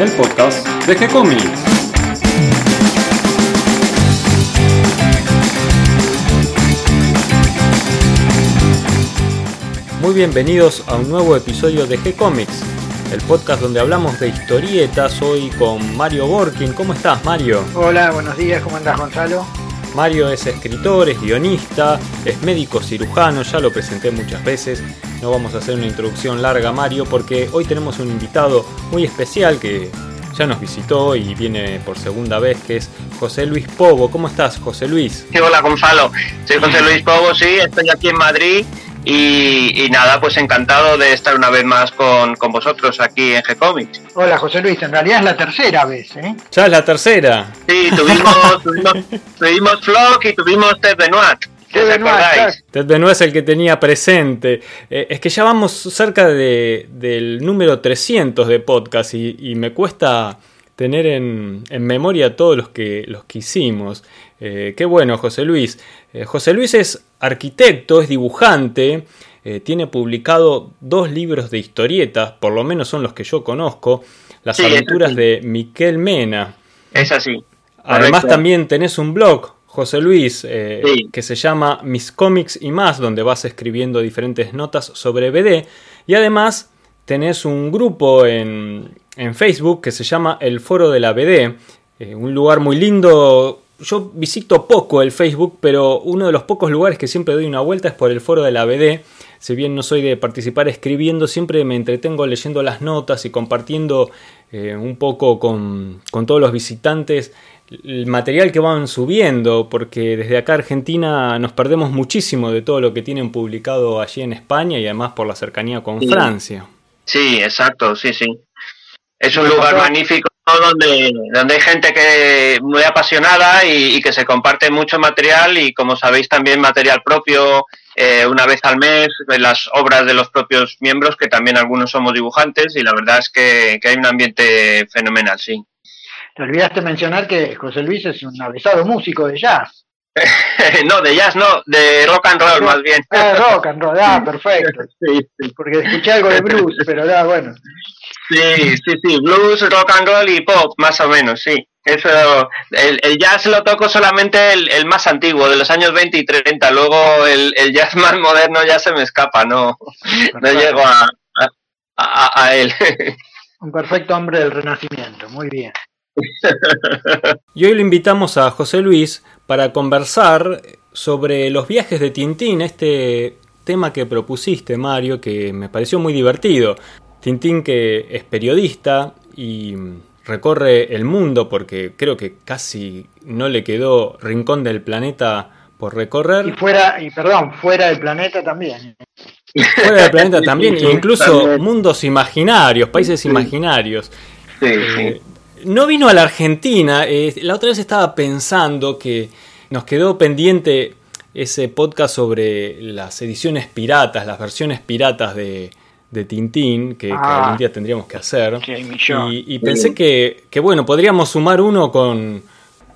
el podcast de G-Comics. Muy bienvenidos a un nuevo episodio de G-Comics, el podcast donde hablamos de historietas, hoy con Mario Borkin. ¿Cómo estás, Mario? Hola, buenos días, ¿cómo andas, Gonzalo? Mario es escritor, es guionista, es médico cirujano, ya lo presenté muchas veces. No vamos a hacer una introducción larga, Mario, porque hoy tenemos un invitado muy especial que ya nos visitó y viene por segunda vez, que es José Luis Pobo. ¿Cómo estás, José Luis? Sí, hola, Gonzalo. Soy José Luis Pobo, sí, estoy aquí en Madrid y, nada, pues encantado de estar una vez más con, vosotros aquí en G-Comics. Hola José Luis, en realidad es la tercera vez, ¿eh? Ya es la tercera. Sí, tuvimos, tuvimos, Flock y tuvimos Ted Benoit. Ted Benoit, Ted Benoit es el que tenía presente. Eh, es que ya vamos cerca de, del número 300 de podcast y, me cuesta tener en, en, memoria todos los que, los que hicimos. Eh, qué bueno, José Luis. Eh, José Luis es arquitecto, es dibujante, eh, tiene publicado dos libros de historietas, por lo menos son los que yo conozco, Las aventuras de Miquel Mena. Es así. Además también tenés un blog, José Luis, que se llama Mis cómics y más, donde vas escribiendo diferentes notas sobre BD. Y además tenés un grupo en, en Facebook que se llama El Foro de la BD, un lugar muy lindo yo visito poco el Facebook, pero uno de los pocos lugares que siempre doy una vuelta es por el foro de la BD. Si bien no soy de participar escribiendo, siempre me entretengo leyendo las notas y compartiendo eh, un poco con, con todos los visitantes el material que van subiendo, porque desde acá Argentina nos perdemos muchísimo de todo lo que tienen publicado allí en España y además por la cercanía con Francia. Sí, exacto, sí, sí. Es un lugar magnífico donde, donde hay gente que muy apasionada y, que se comparte mucho material y como sabéis también material propio eh, una vez al mes, las obras de los propios miembros, que también algunos somos dibujantes y la verdad es que, hay un ambiente fenomenal, sí. Te olvidaste mencionar que José Luis es un avesado músico de jazz. no, de jazz no, de rock and roll más bien. Ah, rock and roll, ah, perfecto. Porque escuché algo de blues, pero ya, bueno. Sí, sí, sí, blues, rock and roll y pop, más o menos, sí. Eso, el, jazz lo toco solamente el, más antiguo, de los años 20 y 30. Luego el, jazz más moderno ya se me escapa, no, no llego a, a, él. Un perfecto hombre del Renacimiento, muy bien. Y hoy lo invitamos a José Luis para conversar sobre los viajes de Tintín, este tema que propusiste, Mario, que me pareció muy divertido. Tintín que es periodista y recorre el mundo porque creo que casi no le quedó rincón del planeta por recorrer. Y fuera, y perdón, fuera del planeta también. Fuera del planeta también, e incluso mundos imaginarios, países imaginarios. Eh, no vino a la Argentina, eh, la otra vez estaba pensando que nos quedó pendiente ese podcast sobre las ediciones piratas, las versiones piratas de, de Tintín, que, ah. algún día tendríamos que hacer. Y, pensé que, que, bueno, podríamos sumar uno con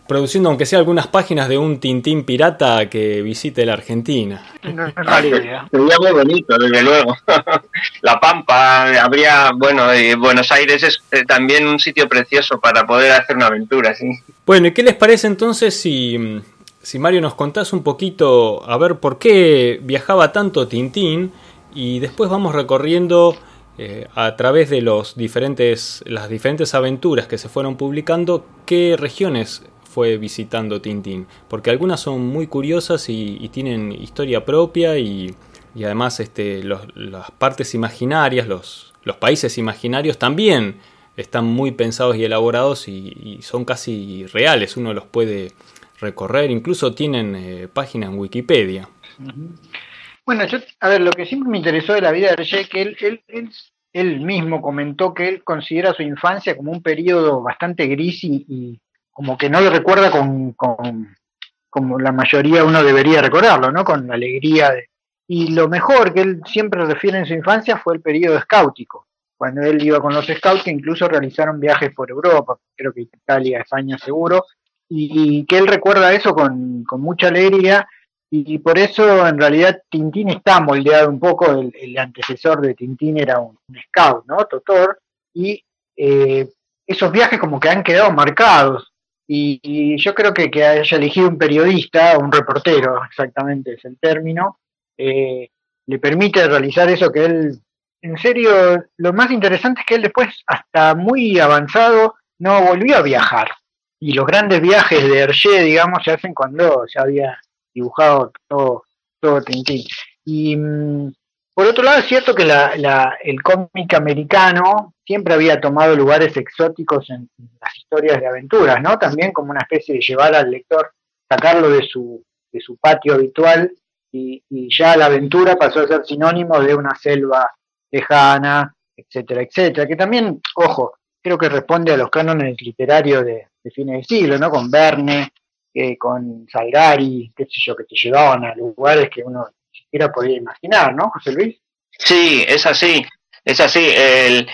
produciendo aunque sea algunas páginas de un Tintín pirata que visite la Argentina. Sería muy bonito, desde luego. la Pampa, habría, bueno, Buenos Aires es eh, también un sitio precioso para poder hacer una aventura, sí. Bueno, ¿y qué les parece entonces si, si Mario nos contás un poquito a ver por qué viajaba tanto Tintín? y después vamos recorriendo eh, a través de los diferentes, las diferentes aventuras que se fueron publicando qué regiones fue visitando Tintín, porque algunas son muy curiosas y, tienen historia propia y, además este, las partes imaginarias, los, los países imaginarios también están muy pensados y elaborados y, son casi reales, uno los puede recorrer, incluso tienen eh, página en Wikipedia. Bueno, yo, a ver, lo que siempre me interesó de la vida de Hergé, que él, él, mismo comentó que él considera su infancia como un periodo bastante gris y, como que no lo recuerda con, como la mayoría uno debería recordarlo, ¿no? Con la alegría. De, y lo mejor que él siempre refiere en su infancia fue el periodo escáutico, cuando él iba con los scouts que incluso realizaron viajes por Europa, creo que Italia, España seguro, y, que él recuerda eso con, con mucha alegría y por eso en realidad Tintín está moldeado un poco, el, antecesor de Tintín era un, scout, ¿no? Totor, y eh, esos viajes como que han quedado marcados. Y, yo creo que que haya elegido un periodista, un reportero, exactamente es el término, eh, le permite realizar eso que él, en serio, lo más interesante es que él después, hasta muy avanzado, no volvió a viajar. Y los grandes viajes de Hergé, digamos, se hacen cuando ya había dibujado todo, todo Tintín. Y mm, por otro lado, es cierto que el cómic americano siempre había tomado lugares exóticos en las historias de aventuras, ¿no? También como una especie de llevar al lector, sacarlo de su, de su patio habitual y, ya la aventura pasó a ser sinónimo de una selva lejana, etcétera, etcétera, que también, ojo, creo que responde a los cánones literarios de, de fines de siglo, ¿no? Con Verne, eh, con Salgari, qué sé yo, que te llevaban a lugares que uno siquiera podía imaginar, ¿no, José Luis? Sí, es así, es así. El,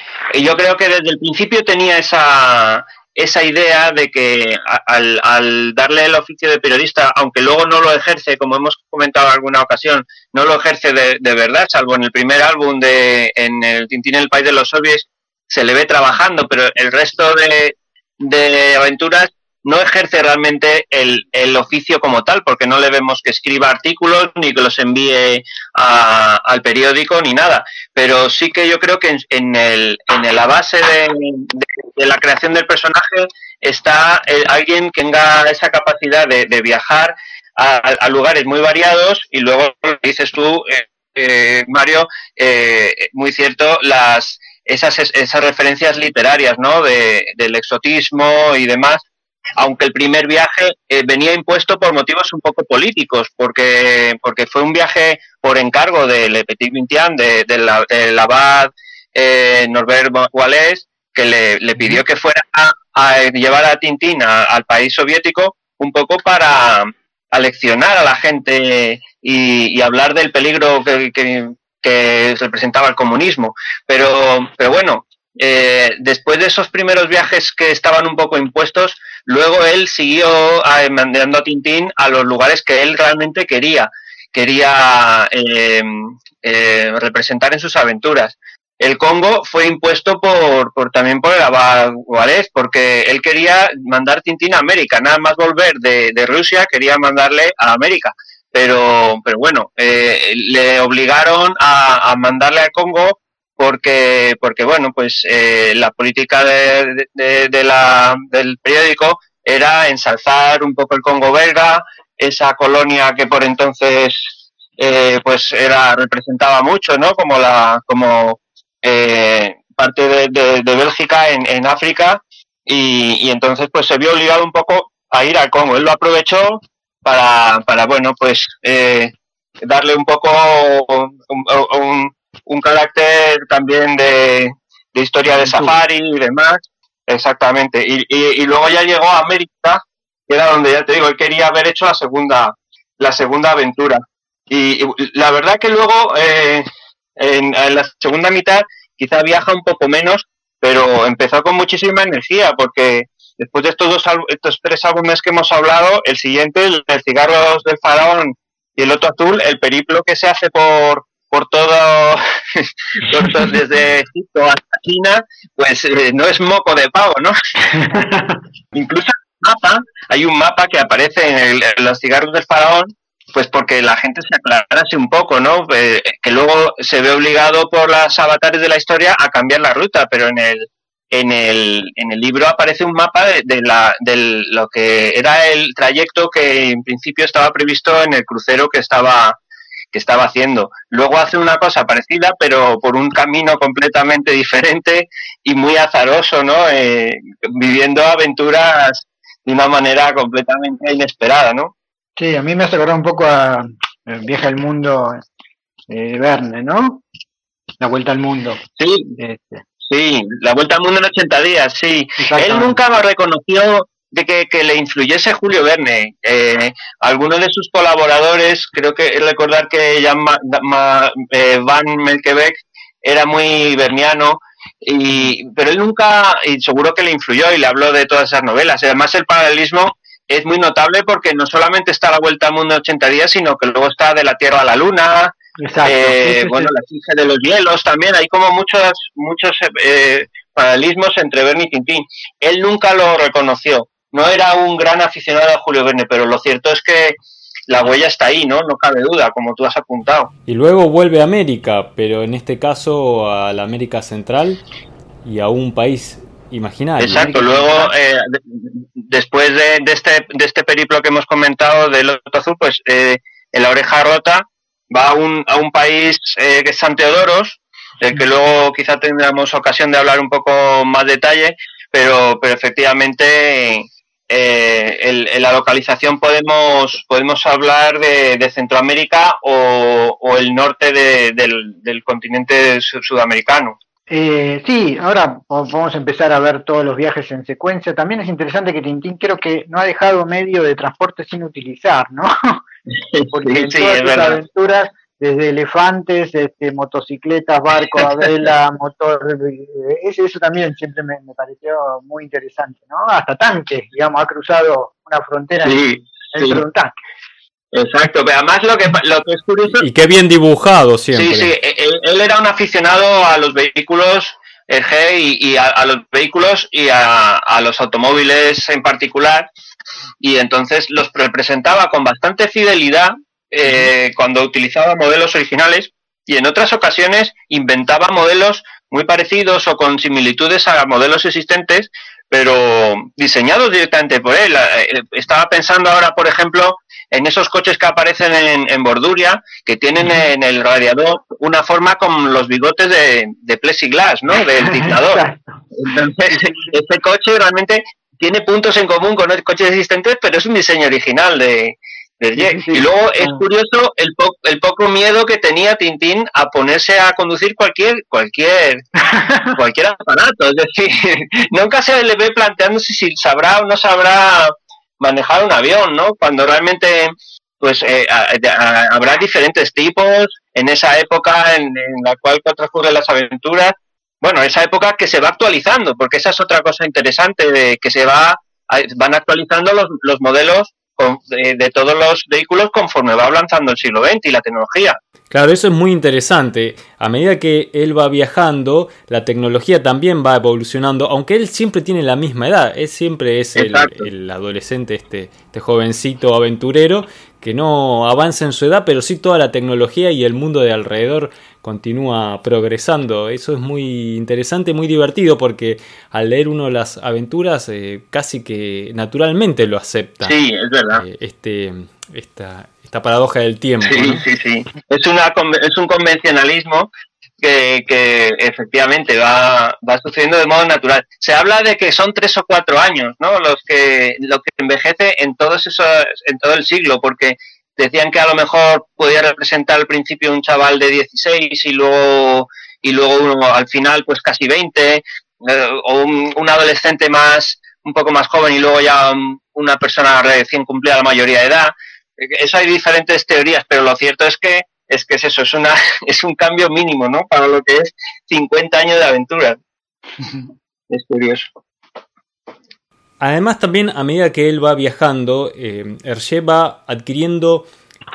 yo creo que desde el principio tenía esa, esa idea de que al, al, darle el oficio de periodista, aunque luego no lo ejerce, como hemos comentado en alguna ocasión, no lo ejerce de, de verdad, salvo en el primer álbum de en el Tintín el País de los Soviets, se le ve trabajando, pero el resto de, de aventuras no ejerce realmente el, el, oficio como tal, porque no le vemos que escriba artículos ni que los envíe a, al periódico ni nada. Pero sí que yo creo que en, en, el, en la base de, de, la creación del personaje está eh, alguien que tenga esa capacidad de, viajar a, lugares muy variados y luego dices tú, eh, eh, Mario, eh, muy cierto, las esas, esas referencias literarias, ¿no? De, del exotismo y demás, aunque el primer viaje eh, venía impuesto por motivos un poco políticos, porque, porque fue un viaje por encargo de Le Petit Vintian, de, de la, del abad eh, Norbert Wallès, que le, le, pidió que fuera a, a llevar a Tintín a, al país soviético un poco para aleccionar a la gente y, y hablar del peligro que, que, que representaba el comunismo. Pero, pero bueno, eh, después de esos primeros viajes que estaban un poco impuestos, luego él siguió a, mandando a Tintín a los lugares que él realmente quería, quería eh, eh, representar en sus aventuras. El Congo fue impuesto por, por también por el abad Juárez, porque él quería mandar Tintín a América, nada más volver de, Rusia, quería mandarle a América pero, pero bueno, eh, le obligaron a, mandarle al Congo porque, porque bueno, pues eh, la política de, de, la, del periódico era ensalzar un poco el Congo belga, esa colonia que por entonces eh, pues era representaba mucho, ¿no? Como la como eh, parte de, de, Bélgica en, en África y, y entonces pues se vio obligado un poco a ir al Congo. Él lo aprovechó para, para bueno, pues eh, darle un poco un, un carácter también de, de, historia de safari y demás. Exactamente. Y, y, y, luego ya llegó a América, que era donde ya te digo, él quería haber hecho la segunda, la segunda aventura. Y, y la verdad que luego, eh, en, en la segunda mitad, quizá viaja un poco menos, pero empezó con muchísima energía, porque después de estos dos estos tres álbumes que hemos hablado, el siguiente, el, el Cigarros del Faraón y el otro azul, el periplo que se hace por por todo, por, desde Egipto hasta China, pues eh, no es moco de pavo, ¿no? Incluso mapa, hay un mapa que aparece en, el, en, los cigarros del faraón, pues porque la gente se aclarase un poco, ¿no? Eh, que luego se ve obligado por las avatares de la historia a cambiar la ruta, pero en el, en el, en el libro aparece un mapa de, de, la, de lo que era el trayecto que en principio estaba previsto en el crucero que estaba, que estaba haciendo. Luego hace una cosa parecida, pero por un camino completamente diferente y muy azaroso, ¿no? Eh, viviendo aventuras de una manera completamente inesperada, ¿no? Sí, a mí me hace acordar un poco a Viaje al Mundo de Verne, ¿no? La Vuelta al Mundo. Sí. Este. Sí, la vuelta al mundo en 80 días, sí. Él nunca me reconoció de que, que le influyese Julio Verne. Eh, algunos de sus colaboradores, creo que recordar que Jan Ma, Ma, eh, Van Melkebeck era muy verniano, y, pero él nunca, y seguro que le influyó y le habló de todas esas novelas. Además, el paralelismo es muy notable porque no solamente está la vuelta al mundo en 80 días, sino que luego está de la Tierra a la Luna. Eh, sí, sí, bueno, la fija de los hielos también, hay como muchos, muchos, eh, paralelismos entre Verne y Tintín. Él nunca lo reconoció. No era un gran aficionado a Julio Verne, pero lo cierto es que la huella está ahí, ¿no? No cabe duda, como tú has apuntado. Y luego vuelve a América, pero en este caso a la América Central y a un país imaginario. Exacto, luego eh, después de, este, de este periplo que hemos comentado del Loto Azul, pues eh, en la oreja rota va a un, a un país eh, que es San Teodoros, del que luego quizá tendremos ocasión de hablar un poco más detalle, pero, pero efectivamente eh, en, la localización podemos, podemos hablar de, Centroamérica o, el norte del, continente sudamericano. Eh, sí, ahora vamos a empezar a ver todos los viajes en secuencia. También es interesante que Tintín creo que no ha dejado medio de transporte sin utilizar, ¿no? Porque en todas sus aventuras desde elefantes, este, motocicletas, barcos a vela, motor, eso, eso también siempre me, pareció muy interesante, ¿no? Hasta tanques, digamos, ha cruzado una frontera sí, un tanque. Exacto, pero además lo que, lo que es curioso... Y qué bien dibujado siempre. Sí, sí, él, era un aficionado a los vehículos G y, a, los vehículos y a, a, los automóviles en particular, y entonces los representaba con bastante fidelidad eh, cuando utilizaba modelos originales y en otras ocasiones inventaba modelos muy parecidos o con similitudes a modelos existentes, pero diseñados directamente por él. Eh, estaba pensando ahora, por ejemplo, en esos coches que aparecen en, Borduria, que tienen en el radiador una forma con los bigotes de, de plexiglass, ¿no? Del dictador. Entonces, este coche realmente tiene puntos en común con coches existentes, pero es un diseño original de, y luego es ah. curioso el, el poco miedo que tenía Tintín a ponerse a conducir cualquier cualquier cualquier aparato. Es decir, nunca se le ve planteándose si sabrá o no sabrá manejar un avión, ¿no? Cuando realmente pues eh, habrá diferentes tipos en esa época en, la cual transcurren las aventuras. Bueno, esa época que se va actualizando, porque esa es otra cosa interesante, de que se va van actualizando los, los modelos de, todos los vehículos conforme va avanzando el siglo XX y la tecnología. Claro, eso es muy interesante. A medida que él va viajando, la tecnología también va evolucionando, aunque él siempre tiene la misma edad. Él siempre es el, adolescente, este, este jovencito aventurero que no avanza en su edad, pero sí toda la tecnología y el mundo de alrededor continúa progresando. Eso es muy interesante, muy divertido, porque al leer uno las aventuras eh, casi que naturalmente lo acepta. Sí, es verdad. Eh, este, esta, esta paradoja del tiempo. Sí, sí, sí. Es, una, es un convencionalismo que, efectivamente va, va sucediendo de modo natural. Se habla de que son tres o cuatro años, ¿no? Los que, lo que envejece en todos esos, en todo el siglo, porque decían que a lo mejor podía representar al principio un chaval de 16 y luego, y luego uno al final pues casi 20, eh, o un, adolescente más, un poco más joven y luego ya una persona recién cumplida la mayoría de edad. Eso hay diferentes teorías, pero lo cierto es que es que es eso, es una es un cambio mínimo, ¿no? Para lo que es 50 años de aventura. es curioso. Además también a medida que él va viajando, eh, Hergé va adquiriendo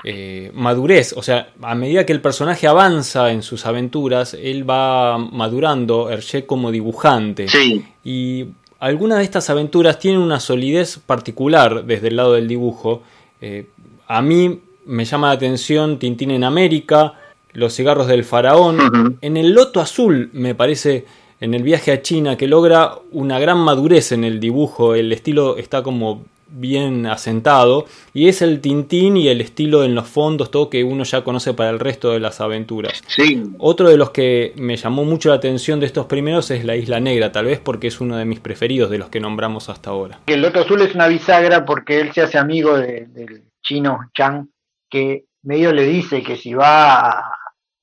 eh, madurez, o sea, a medida que el personaje avanza en sus aventuras, él va madurando, Hergé como dibujante. Sí. Y algunas de estas aventuras tienen una solidez particular desde el lado del dibujo. Eh, a mí me llama la atención Tintín en América, Los cigarros del faraón. En el Loto Azul me parece en el viaje a China que logra una gran madurez en el dibujo, el estilo está como bien asentado y es el Tintín y el estilo en los fondos, todo que uno ya conoce para el resto de las aventuras. Sí. Otro de los que me llamó mucho la atención de estos primeros es la Isla Negra, tal vez porque es uno de mis preferidos de los que nombramos hasta ahora. El Loto Azul es una bisagra porque él se hace amigo del chino Chang que medio le dice que si va, a,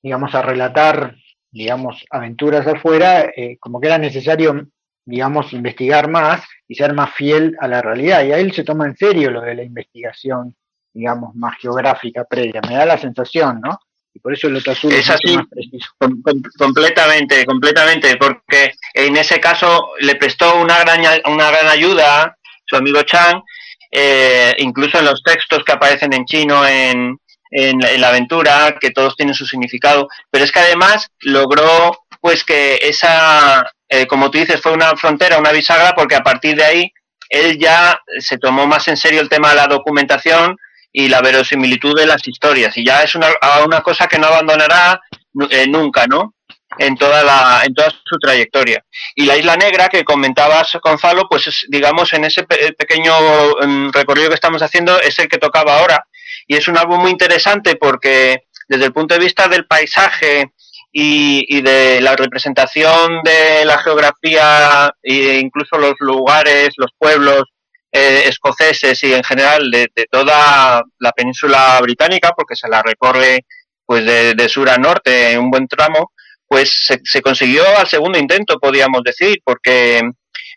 digamos, a relatar, digamos, aventuras afuera, eh, como que era necesario, digamos, investigar más y ser más fiel a la realidad. Y a él se toma en serio lo de la investigación, digamos, más geográfica previa. Me da la sensación, ¿no? Y por eso el otro azul es, así, más preciso. completamente, completamente, porque en ese caso le prestó una gran, una gran ayuda su amigo Chang, eh, incluso en los textos que aparecen en chino en, en, la aventura, que todos tienen su significado, pero es que además logró pues que esa, eh, como tú dices, fue una frontera, una bisagra, porque a partir de ahí él ya se tomó más en serio el tema de la documentación y la verosimilitud de las historias. Y ya es una, una cosa que no abandonará eh, nunca, ¿no? En toda, la, en toda su trayectoria. Y la Isla Negra que comentabas, Gonzalo, pues es, digamos, en ese pequeño mm, recorrido que estamos haciendo es el que tocaba ahora. Y es un álbum muy interesante porque desde el punto de vista del paisaje y, de la representación de la geografía e incluso los lugares, los pueblos eh, escoceses y en general de, toda la península británica, porque se la recorre pues de, sur a norte en un buen tramo, pues se, consiguió al segundo intento, podríamos decir, porque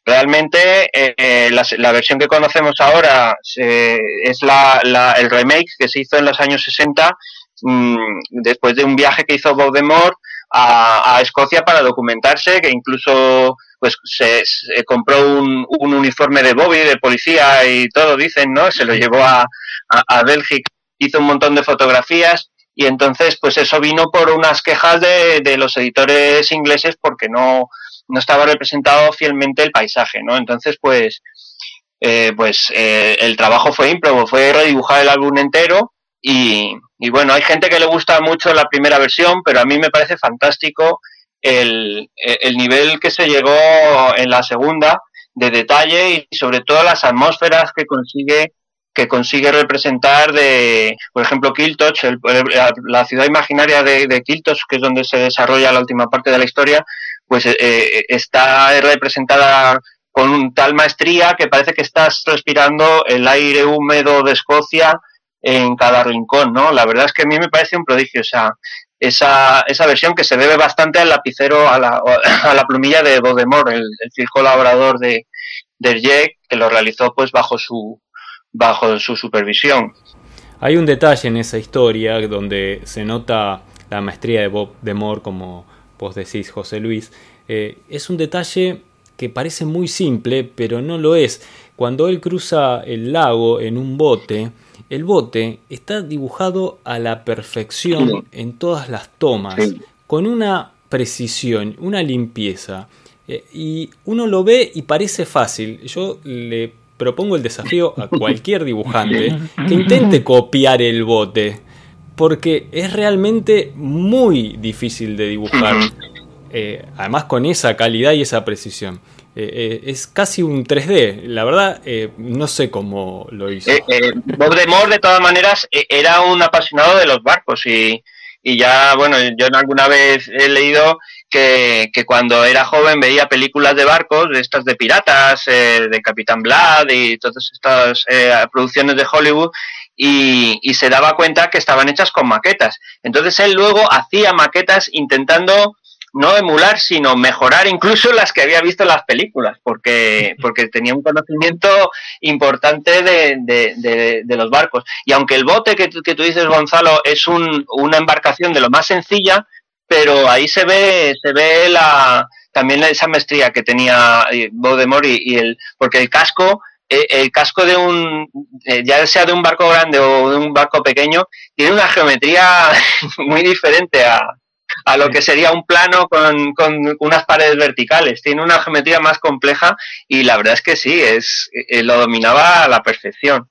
realmente eh, la, versión que conocemos ahora es la, el remake que se hizo en los años 60 Mm, después de un viaje que hizo Voldemort a, a Escocia para documentarse, que incluso pues se, compró un, un, uniforme de Bobby, de policía y todo, dicen, ¿no? Se lo llevó a, a, Bélgica, hizo un montón de fotografías y entonces pues eso vino por unas quejas de, de los editores ingleses porque no, no estaba representado fielmente el paisaje, ¿no? Entonces pues eh, pues eh, el trabajo fue ímprobo, fue redibujar el álbum entero y, y bueno, hay gente que le gusta mucho la primera versión, pero a mí me parece fantástico el, el nivel que se llegó en la segunda de detalle y sobre todo las atmósferas que consigue que consigue representar de, por ejemplo, Kiltoch, la ciudad imaginaria de, Kiltoch, que es donde se desarrolla la última parte de la historia, pues eh, eh, está representada con tal maestría que parece que estás respirando el aire húmedo de Escocia en cada rincón, ¿no? La verdad es que a mí me parece un prodigio esa, esa, esa versión que se debe bastante al lapicero, a la, a la plumilla de Bodemor, el, el colaborador de, de Jack, que lo realizó pues bajo su, bajo su supervisión. Hay un detalle en esa historia donde se nota la maestría de Bob Demore, como vos decís, José Luis. Eh, es un detalle que parece muy simple, pero no lo es. Cuando él cruza el lago en un bote, el bote está dibujado a la perfección en todas las tomas, con una precisión, una limpieza. Eh, y uno lo ve y parece fácil. Yo le propongo el desafío a cualquier dibujante que intente copiar el bote, porque es realmente muy difícil de dibujar, eh, además con esa calidad y esa precisión. Eh, eh, es casi un 3D. La verdad, eh, no sé cómo lo hizo. Bob de Moore, de todas maneras, era un apasionado de los barcos y, ya, bueno, yo alguna vez he leído que, cuando era joven veía películas de barcos, de estas de piratas, de Capitán Blood y todas estas producciones de Hollywood, y, y, se daba cuenta que estaban hechas con maquetas. Entonces él luego hacía maquetas intentando no emular, sino mejorar incluso las que había visto en las películas, porque, porque tenía un conocimiento importante de, de, de, los barcos. Y aunque el bote que, que tú dices, Gonzalo, es un, una embarcación de lo más sencilla, pero ahí se ve, se ve la, también esa maestría que tenía Baudemont y, y el, porque el casco, eh, el casco de un, eh, ya sea de un barco grande o de un barco pequeño, tiene una geometría muy diferente a, a lo que sería un plano con, con, unas paredes verticales. Tiene una geometría más compleja y la verdad es que sí, es, eh, lo dominaba a la perfección.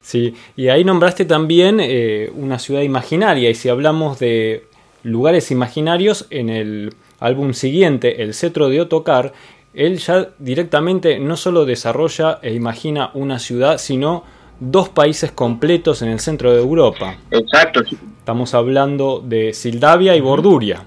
Sí, y ahí nombraste también eh, una ciudad imaginaria y si hablamos de lugares imaginarios en el álbum siguiente, El Cetro de Otocar, él ya directamente no solo desarrolla e imagina una ciudad, sino dos países completos en el centro de Europa. Exacto. Estamos hablando de Sildavia y Borduria.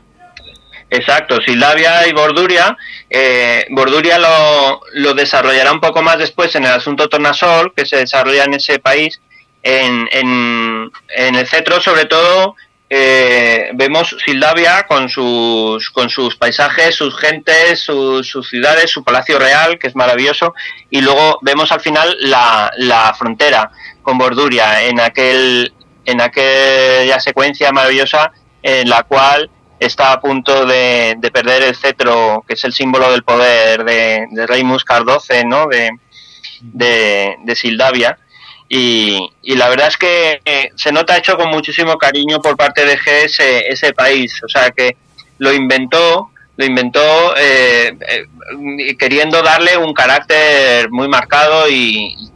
Exacto, Sildavia y Borduria. Eh, Borduria lo, lo, desarrollará un poco más después en el asunto Tornasol, que se desarrolla en ese país. En, en, en el cetro, sobre todo, eh, vemos Sildavia con sus, con sus paisajes, sus gentes, sus, ciudades, su palacio real, que es maravilloso, y luego vemos al final la, la frontera con Borduria, en, aquel, en aquella secuencia maravillosa en la cual está a punto de, de perder el cetro, que es el símbolo del poder de, de Rey Muscar XII, ¿no? de, de, de Sildavia y, y, la verdad es que eh, se nota hecho con muchísimo cariño por parte de GS ese país. O sea que lo inventó, lo inventó eh, eh, queriendo darle un carácter muy marcado y,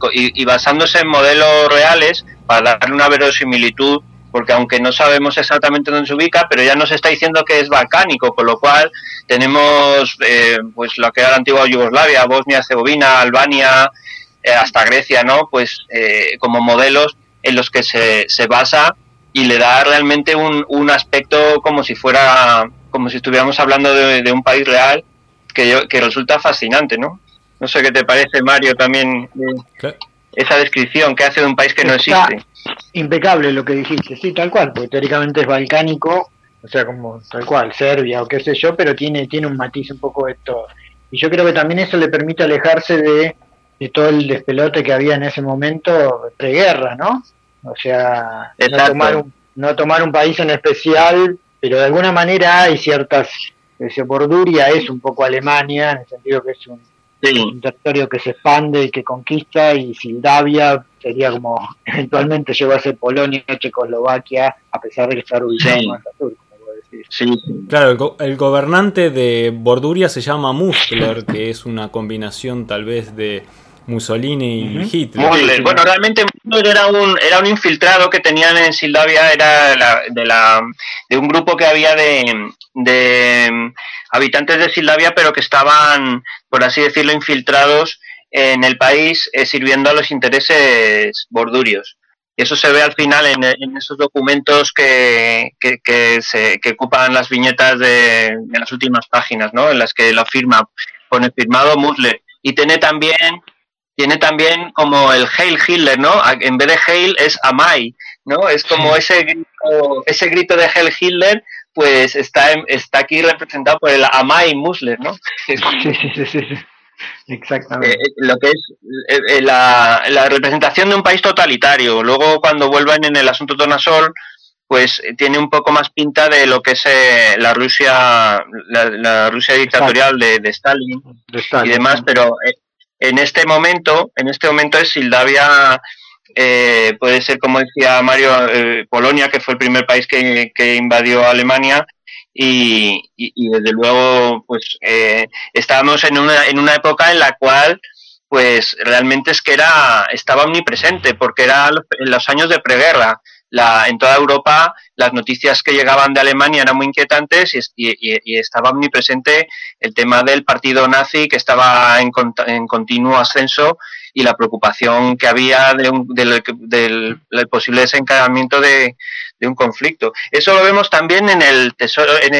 basándose en modelos reales para darle una verosimilitud, porque aunque no sabemos exactamente dónde se ubica, pero ya nos está diciendo que es balcánico, con lo cual tenemos eh, pues lo que era la antigua Yugoslavia, Bosnia, Herzegovina, Albania, hasta Grecia, ¿no? Pues como modelos en los que se, se basa y le da realmente un, un aspecto como si fuera como si estuviéramos hablando de, un país real que, que resulta fascinante, ¿no? No sé qué te parece, Mario, también esa descripción que hace de un país que no existe. Impecable lo que dijiste, sí, tal cual, porque teóricamente es balcánico, o sea, como tal cual, Serbia o qué sé yo, pero tiene, tiene un matiz un poco de todo. Y yo creo que también eso le permite alejarse de, de todo el despelote que había en ese momento preguerra, ¿no? O sea, no tomar, un, no tomar un país en especial pero de alguna manera hay ciertas, Borduria es un poco Alemania, en el sentido que es un, territorio que se expande y que conquista, y Sildavia sería como, eventualmente llegó a ser Polonia, Checoslovaquia, a pesar de está ubicado sur. Sí. Claro, el, gobernante de Borduria se llama Muskler, que es una combinación tal vez de Mussolini y Hitler. Bueno, realmente era un, era un infiltrado que tenían en Sildavia, era de, la, de un grupo que había de, de habitantes de Sildavia, pero que estaban, por así decirlo, infiltrados en el país eh, sirviendo a los intereses bordurios. Y eso se ve al final en, esos documentos que, que, se, que ocupan las viñetas de, de, las últimas páginas, ¿no? En las que lo firma, pone firmado Musler. Y tiene también tiene también como el Hail Hitler, ¿no? En vez de Hail es Amai, ¿no? Es como ese grito, ese grito de Hail Hitler, pues está, está aquí representado por el Amai Musler, ¿no? Sí, sí, sí, Exactamente. Eh, eh, lo que es eh, la, representación de un país totalitario. Luego, cuando vuelvan en el asunto Tornasol, pues tiene un poco más pinta de lo que es la Rusia la, Rusia dictatorial de, Stalin, y demás, pero en este momento, en este momento es Sildavia, eh, puede ser como decía Mario, eh, Polonia, que fue el primer país que, invadió Alemania, y, desde luego, pues eh, estábamos en una, en una época en la cual pues realmente es que era estaba omnipresente porque era en los años de preguerra la, en toda Europa las noticias que llegaban de Alemania eran muy inquietantes y, estaba omnipresente el tema del partido nazi que estaba en, en continuo ascenso y la preocupación que había de del, posible desencadenamiento de, un conflicto. Eso lo vemos también en el tesoro, en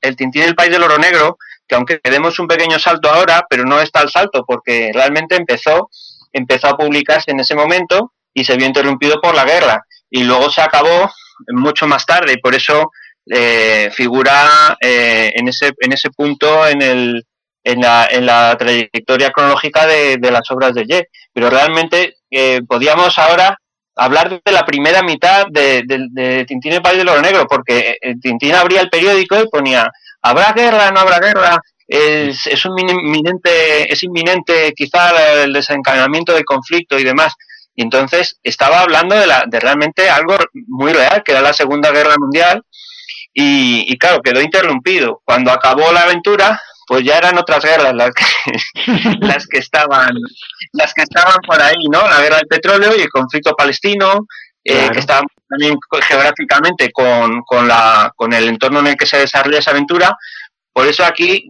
el Tintín del País del Oro Negro, que aunque demos un pequeño salto ahora, pero no está el salto, porque realmente empezó, empezó a publicarse en ese momento y se vio interrumpido por la guerra y luego se acabó mucho más tarde y por eso eh, figura eh, en, ese, en ese punto en, el, en, la, en la trayectoria cronológica de, de las obras de Ye. Pero realmente eh, podíamos ahora hablar de la primera mitad de, de, Tintín el País de Oro Negro, porque Tintín abría el periódico y ponía, ¿habrá guerra? ¿No habrá guerra? Es, es, un inminente, es inminente quizá el desencadenamiento del conflicto y demás. Y entonces estaba hablando de, la, de realmente algo muy real, que era la Segunda Guerra Mundial, y, claro, quedó interrumpido. Cuando acabó la aventura, pues ya eran otras guerras las que, las que estaban las que estaban por ahí, ¿no? La guerra del petróleo y el conflicto palestino, eh, que estaban también geográficamente con, con, la, con el entorno en el que se desarrolla esa aventura. Por eso aquí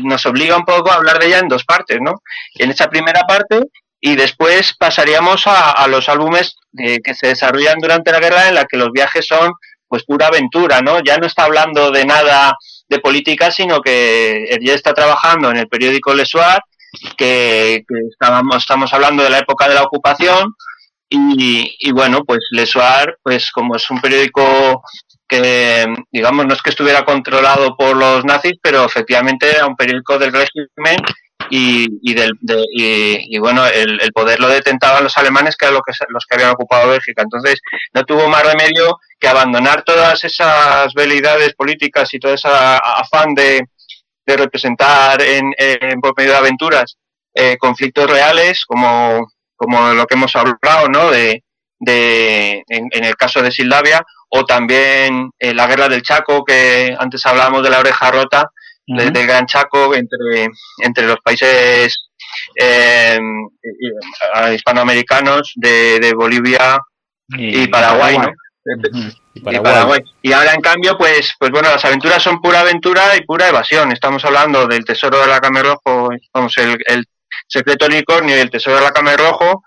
nos obliga un poco a hablar de ella en dos partes, ¿no? En esa primera parte y después pasaríamos a, los álbumes que se desarrollan durante la guerra en la que los viajes son pues pura aventura, ¿no? Ya no está hablando de nada de política, sino que ya está trabajando en el periódico Le Soir, que, estábamos, estamos hablando de la época de la ocupación, y, y bueno, pues Le Soir, pues como es un periódico que, digamos, no es que estuviera controlado por los nazis, pero efectivamente era un periódico del régimen y, y, del, y, bueno, el, poder lo detentaban los alemanes, que eran los que, los que habían ocupado Bélgica. Entonces, no tuvo más remedio que abandonar todas esas veleidades políticas y todo ese afán de, de representar en, en, por medio de aventuras eh, conflictos reales, como, como lo que hemos hablado, ¿no? De, de, en, el caso de Sildavia, o también eh, la guerra del Chaco, que antes hablábamos de la oreja rota, del Gran Chaco entre, entre los países eh, hispanoamericanos de, Bolivia y, Paraguay, y, Paraguay. y ahora en cambio, pues, pues bueno, las aventuras son pura aventura y pura evasión. Estamos hablando del tesoro de la Rojo, vamos, el, el secreto unicornio y el tesoro de la Rojo,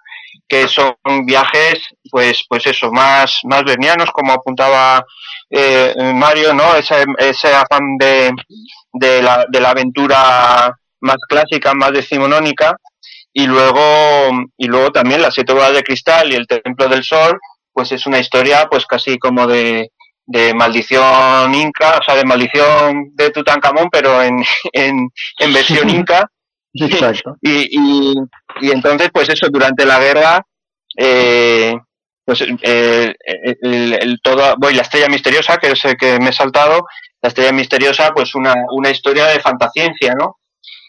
que son viajes, pues, pues eso, más, más vernianos, como apuntaba eh, Mario, ¿no? Ese, ese afán de, de, la, de la aventura más clásica, más decimonónica, y luego, y luego también las siete bodas de cristal y el templo del sol, pues es una historia, pues casi como de, de maldición inca, o sea, de maldición de Tutankamón, pero en, en, en versión inca. Exacto. Y, y, y, entonces, pues eso, durante la guerra, eh, pues eh, el, el, todo, voy, la estrella misteriosa, que es el que me he saltado, la estrella misteriosa, pues una, una historia de fantasciencia, ¿no?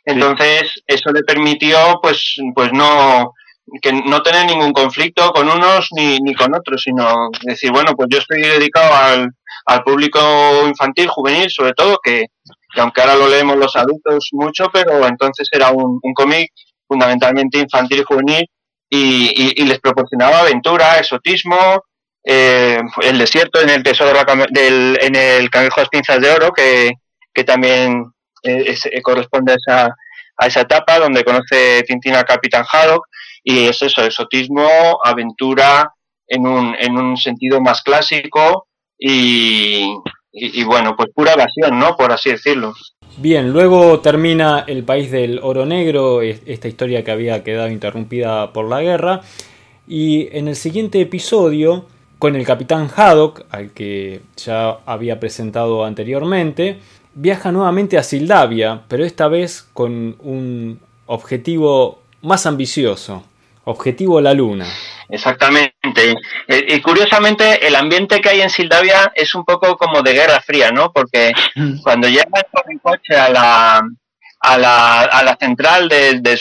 Entonces, eso le permitió, pues, pues no, que no tener ningún conflicto con unos ni, ni con otros, sino decir, bueno, pues yo estoy dedicado al, al público infantil, juvenil, sobre todo, que, aunque ahora lo leemos los adultos mucho, pero entonces era un, un cómic fundamentalmente infantil y juvenil y, y, les proporcionaba aventura, exotismo, eh, el desierto en el tesoro del, en el cangrejo de las pinzas de oro, que, que también eh, eh, corresponde a esa, a esa etapa donde conoce Tintín Capitán Haddock y es eso, exotismo, aventura en un, en un sentido más clásico y, y, bueno, pues pura evasión, ¿no? Por así decirlo. Bien, luego termina El País del Oro Negro, esta historia que había quedado interrumpida por la guerra. Y en el siguiente episodio, con el capitán Haddock, al que ya había presentado anteriormente, viaja nuevamente a Sildavia, pero esta vez con un objetivo más ambicioso. Objetivo la luna. Exactamente. Eh, y, curiosamente, el ambiente que hay en Sildavia es un poco como de Guerra Fría, ¿no? Porque cuando llega el coche a la, a la, a la central de, de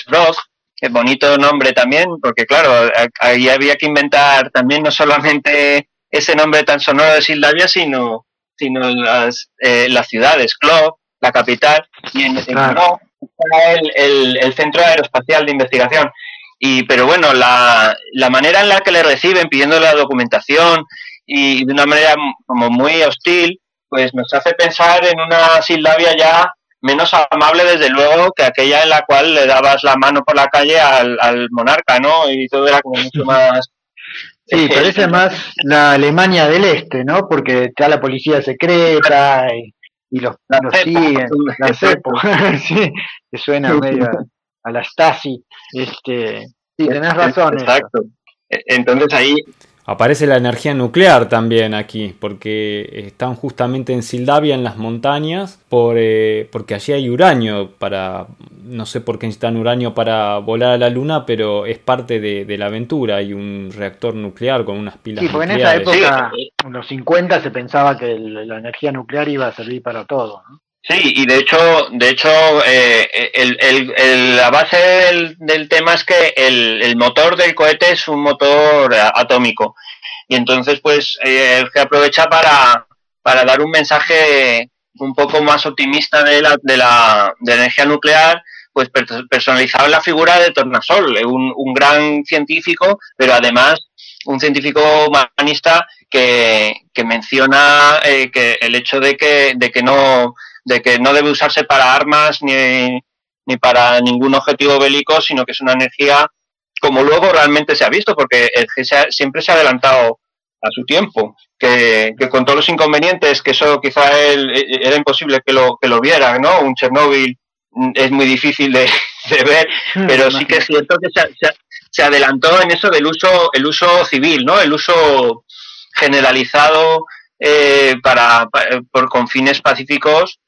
que bonito nombre también, porque claro, ahí había que inventar también no solamente ese nombre tan sonoro de Sildavia, sino, sino las, eh, las ciudades, Club, la capital, y en, claro. el, el, el Centro Aeroespacial de Investigación. Y, pero bueno, la, la manera en la que le reciben pidiendo la documentación y de una manera como muy hostil, pues nos hace pensar en una Sildavia ya menos amable desde luego que aquella en la cual le dabas la mano por la calle al, al monarca, ¿no? Y todo era como mucho más... Sí, parece más la Alemania del Este, ¿no? Porque está la policía secreta y, y los, los siguen, la CEPO, sí, que suena medio a la Stasi. Este, sí, tenés razón. Exacto. E, entonces ahí... Aparece la energía nuclear también aquí, porque están justamente en Sildavia, en las montañas, por, eh, porque allí hay uranio para, no sé por qué necesitan uranio para volar a la luna, pero es parte de, de la aventura. Hay un reactor nuclear con unas pilas. Sí, porque en esa época, en los 50, se pensaba que la energía nuclear iba a servir para todo. ¿no? Sí, y de hecho, de hecho, eh, el, el, la base del, tema es que el, motor del cohete es un motor atómico. Y entonces, pues, eh, que aprovecha para, para dar un mensaje un poco más optimista de la, de la, de la energía nuclear, pues personalizado en la figura de Tornasol, un, un gran científico, pero además un científico humanista que, que menciona eh, que el hecho de que, de que no de que no debe usarse para armas ni, ni para ningún objetivo bélico, sino que es una energía como luego realmente se ha visto, porque el G siempre se ha adelantado a su tiempo, que, que, con todos los inconvenientes, que eso quizá él, era imposible que lo, que lo viera, ¿no? Un Chernóbil es muy difícil de, de ver, hmm, pero sí que es cierto que se, se, se, adelantó en eso del uso, el uso civil, ¿no? El uso generalizado eh, para, para, por, con fines pacíficos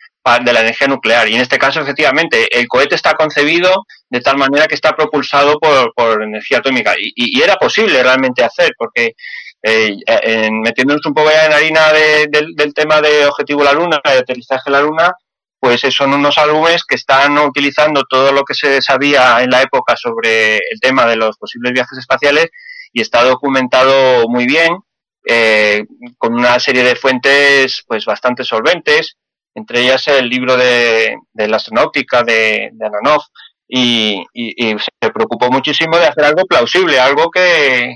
de la energía nuclear. Y en este caso, efectivamente, el cohete está concebido de tal manera que está propulsado por, energía atómica. Y, era posible realmente hacer, porque eh, en, metiéndonos un poco en harina de, del tema de objetivo la Luna, de aterrizaje la Luna, pues son unos álbumes que están utilizando todo lo que se sabía en la época sobre el tema de los posibles viajes espaciales y está documentado muy bien, eh, con una serie de fuentes pues bastante solventes entre ellas el libro de, la astronáutica de, de y, se preocupó muchísimo de hacer algo plausible, algo que,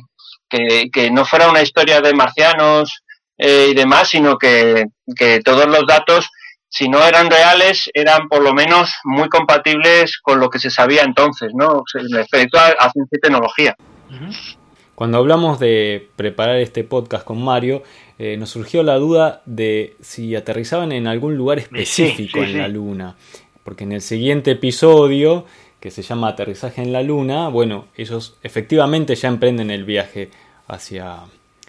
que, no fuera una historia de marcianos eh, y demás, sino que, que todos los datos si no eran reales, eran por lo menos muy compatibles con lo que se sabía entonces, ¿no? Respecto a, ciencia y tecnología. Cuando hablamos de preparar este podcast con Mario, eh, nos surgió la duda de si aterrizaban en algún lugar específico en la Luna. Porque en el siguiente episodio, que se llama Aterrizaje en la Luna, bueno, ellos efectivamente ya emprenden el viaje hacia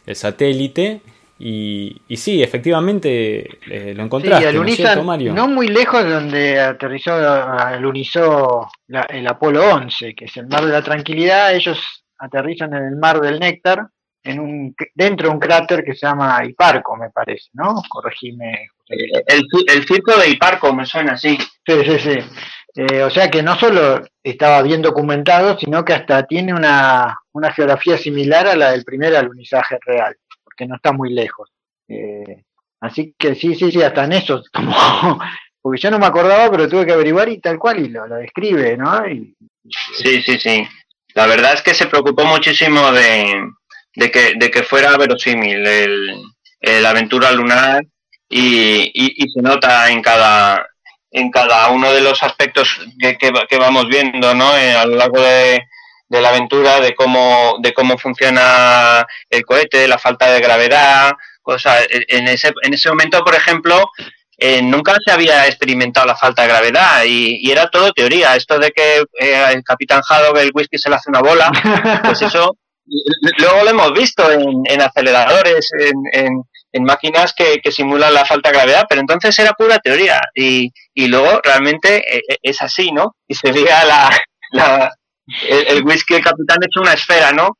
el satélite y, y sí, efectivamente eh, lo encontraste, ¿no, ¿no, muy lejos de donde aterrizó, alunizó el Apolo 11, que es el Mar de la Tranquilidad. Ellos aterrizan en el Mar del Néctar, en un, dentro de un cráter que se llama Hiparco, me parece, ¿no? Corregime. El, el circo de Hiparco me suena así. Sí, sí, sí. Eh, o sea que no solo estaba bien documentado, sino que hasta tiene una, una geografía similar a la del primer alunizaje real que no está muy lejos. Eh, así que sí, sí, sí, hasta en eso, porque yo no me acordaba, pero tuve que averiguar y tal cual, y lo, describe, ¿no? sí, sí, sí. La verdad es que se preocupó muchísimo de, de, que, de que fuera verosímil el, la aventura lunar y, y, se nota en cada en cada uno de los aspectos que, que, vamos viendo ¿no? Eh, a lo largo de, de la aventura, de cómo, de cómo funciona el cohete, la falta de gravedad, cosas. En ese, en ese momento, por ejemplo, eh, nunca se había experimentado la falta de gravedad y, era todo teoría. Esto de que eh, el capitán Haddock el whisky se le hace una bola, pues eso luego lo hemos visto en, aceleradores, en, en, máquinas que, que, simulan la falta de gravedad, pero entonces era pura teoría y, y luego realmente eh, es así, ¿no? Y se veía la, la, el, whisky del capitán hecho una esfera, ¿no?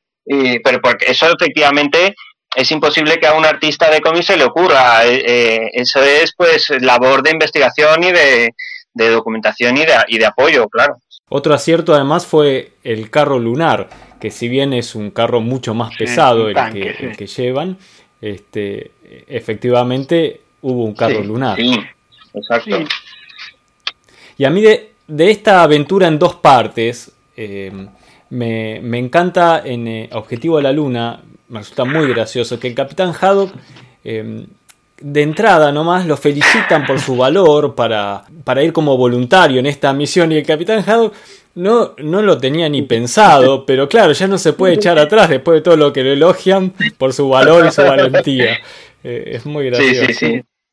pero porque eso efectivamente es imposible que a un artista de cómic se le ocurra. Eh, eh, eso es pues labor de investigación y de, documentación y de, y de, apoyo, claro. Otro acierto además fue el carro lunar, que si bien es un carro mucho más pesado el, que, llevan, este, efectivamente hubo un carro lunar. Sí, exacto. Y a mí de, de esta aventura en dos partes, eh, me, encanta en eh, Objetivo de la Luna, me resulta muy gracioso que el Capitán Haddock eh, de entrada nomás lo felicitan por su valor para, para, ir como voluntario en esta misión y el Capitán Haddock no, no lo tenía ni pensado, pero claro, ya no se puede echar atrás después de todo lo que lo elogian por su valor y su valentía. es muy gracioso.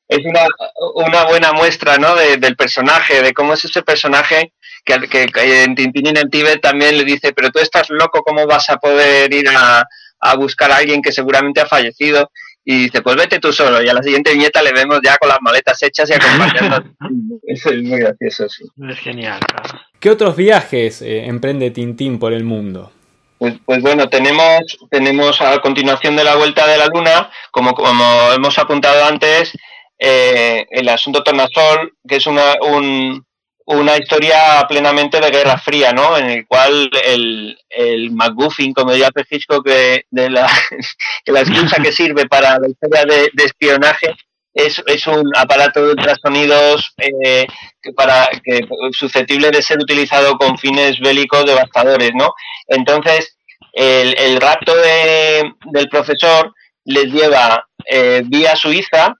Es una, una buena muestra ¿no? del personaje, de cómo es ese personaje que, que en Tintín en el Tíbet también le dice, pero tú estás loco, ¿cómo vas a poder ir a, buscar a alguien que seguramente ha fallecido? Y dice, pues vete tú solo. Y a la siguiente viñeta le vemos ya con las maletas hechas y acompañando. Eso es muy gracioso, sí. Es genial. ¿Qué otros viajes eh, emprende Tintín por el mundo? Pues, pues, bueno, tenemos, tenemos a continuación de la vuelta de la luna, como, como hemos apuntado antes, eh, el asunto Tornasol, que es una, un, una historia plenamente de Guerra Fría, ¿no? En el cual el, el McGuffin, como diría Hitchcock, de, de la, la excusa que sirve para la historia de, espionaje es, es, un aparato de ultrasonidos eh, que para, que, susceptible de ser utilizado con fines bélicos devastadores, ¿no? Entonces, el, el rapto de, del profesor les lleva eh, vía Suiza,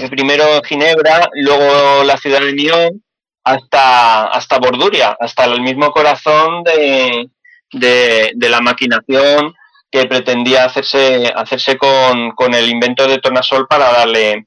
eh, primero Ginebra, luego la ciudad de Lyon, hasta, hasta Borduria, hasta el mismo corazón de, de, la maquinación que pretendía hacerse, hacerse con, con, el invento de Tornasol para darle,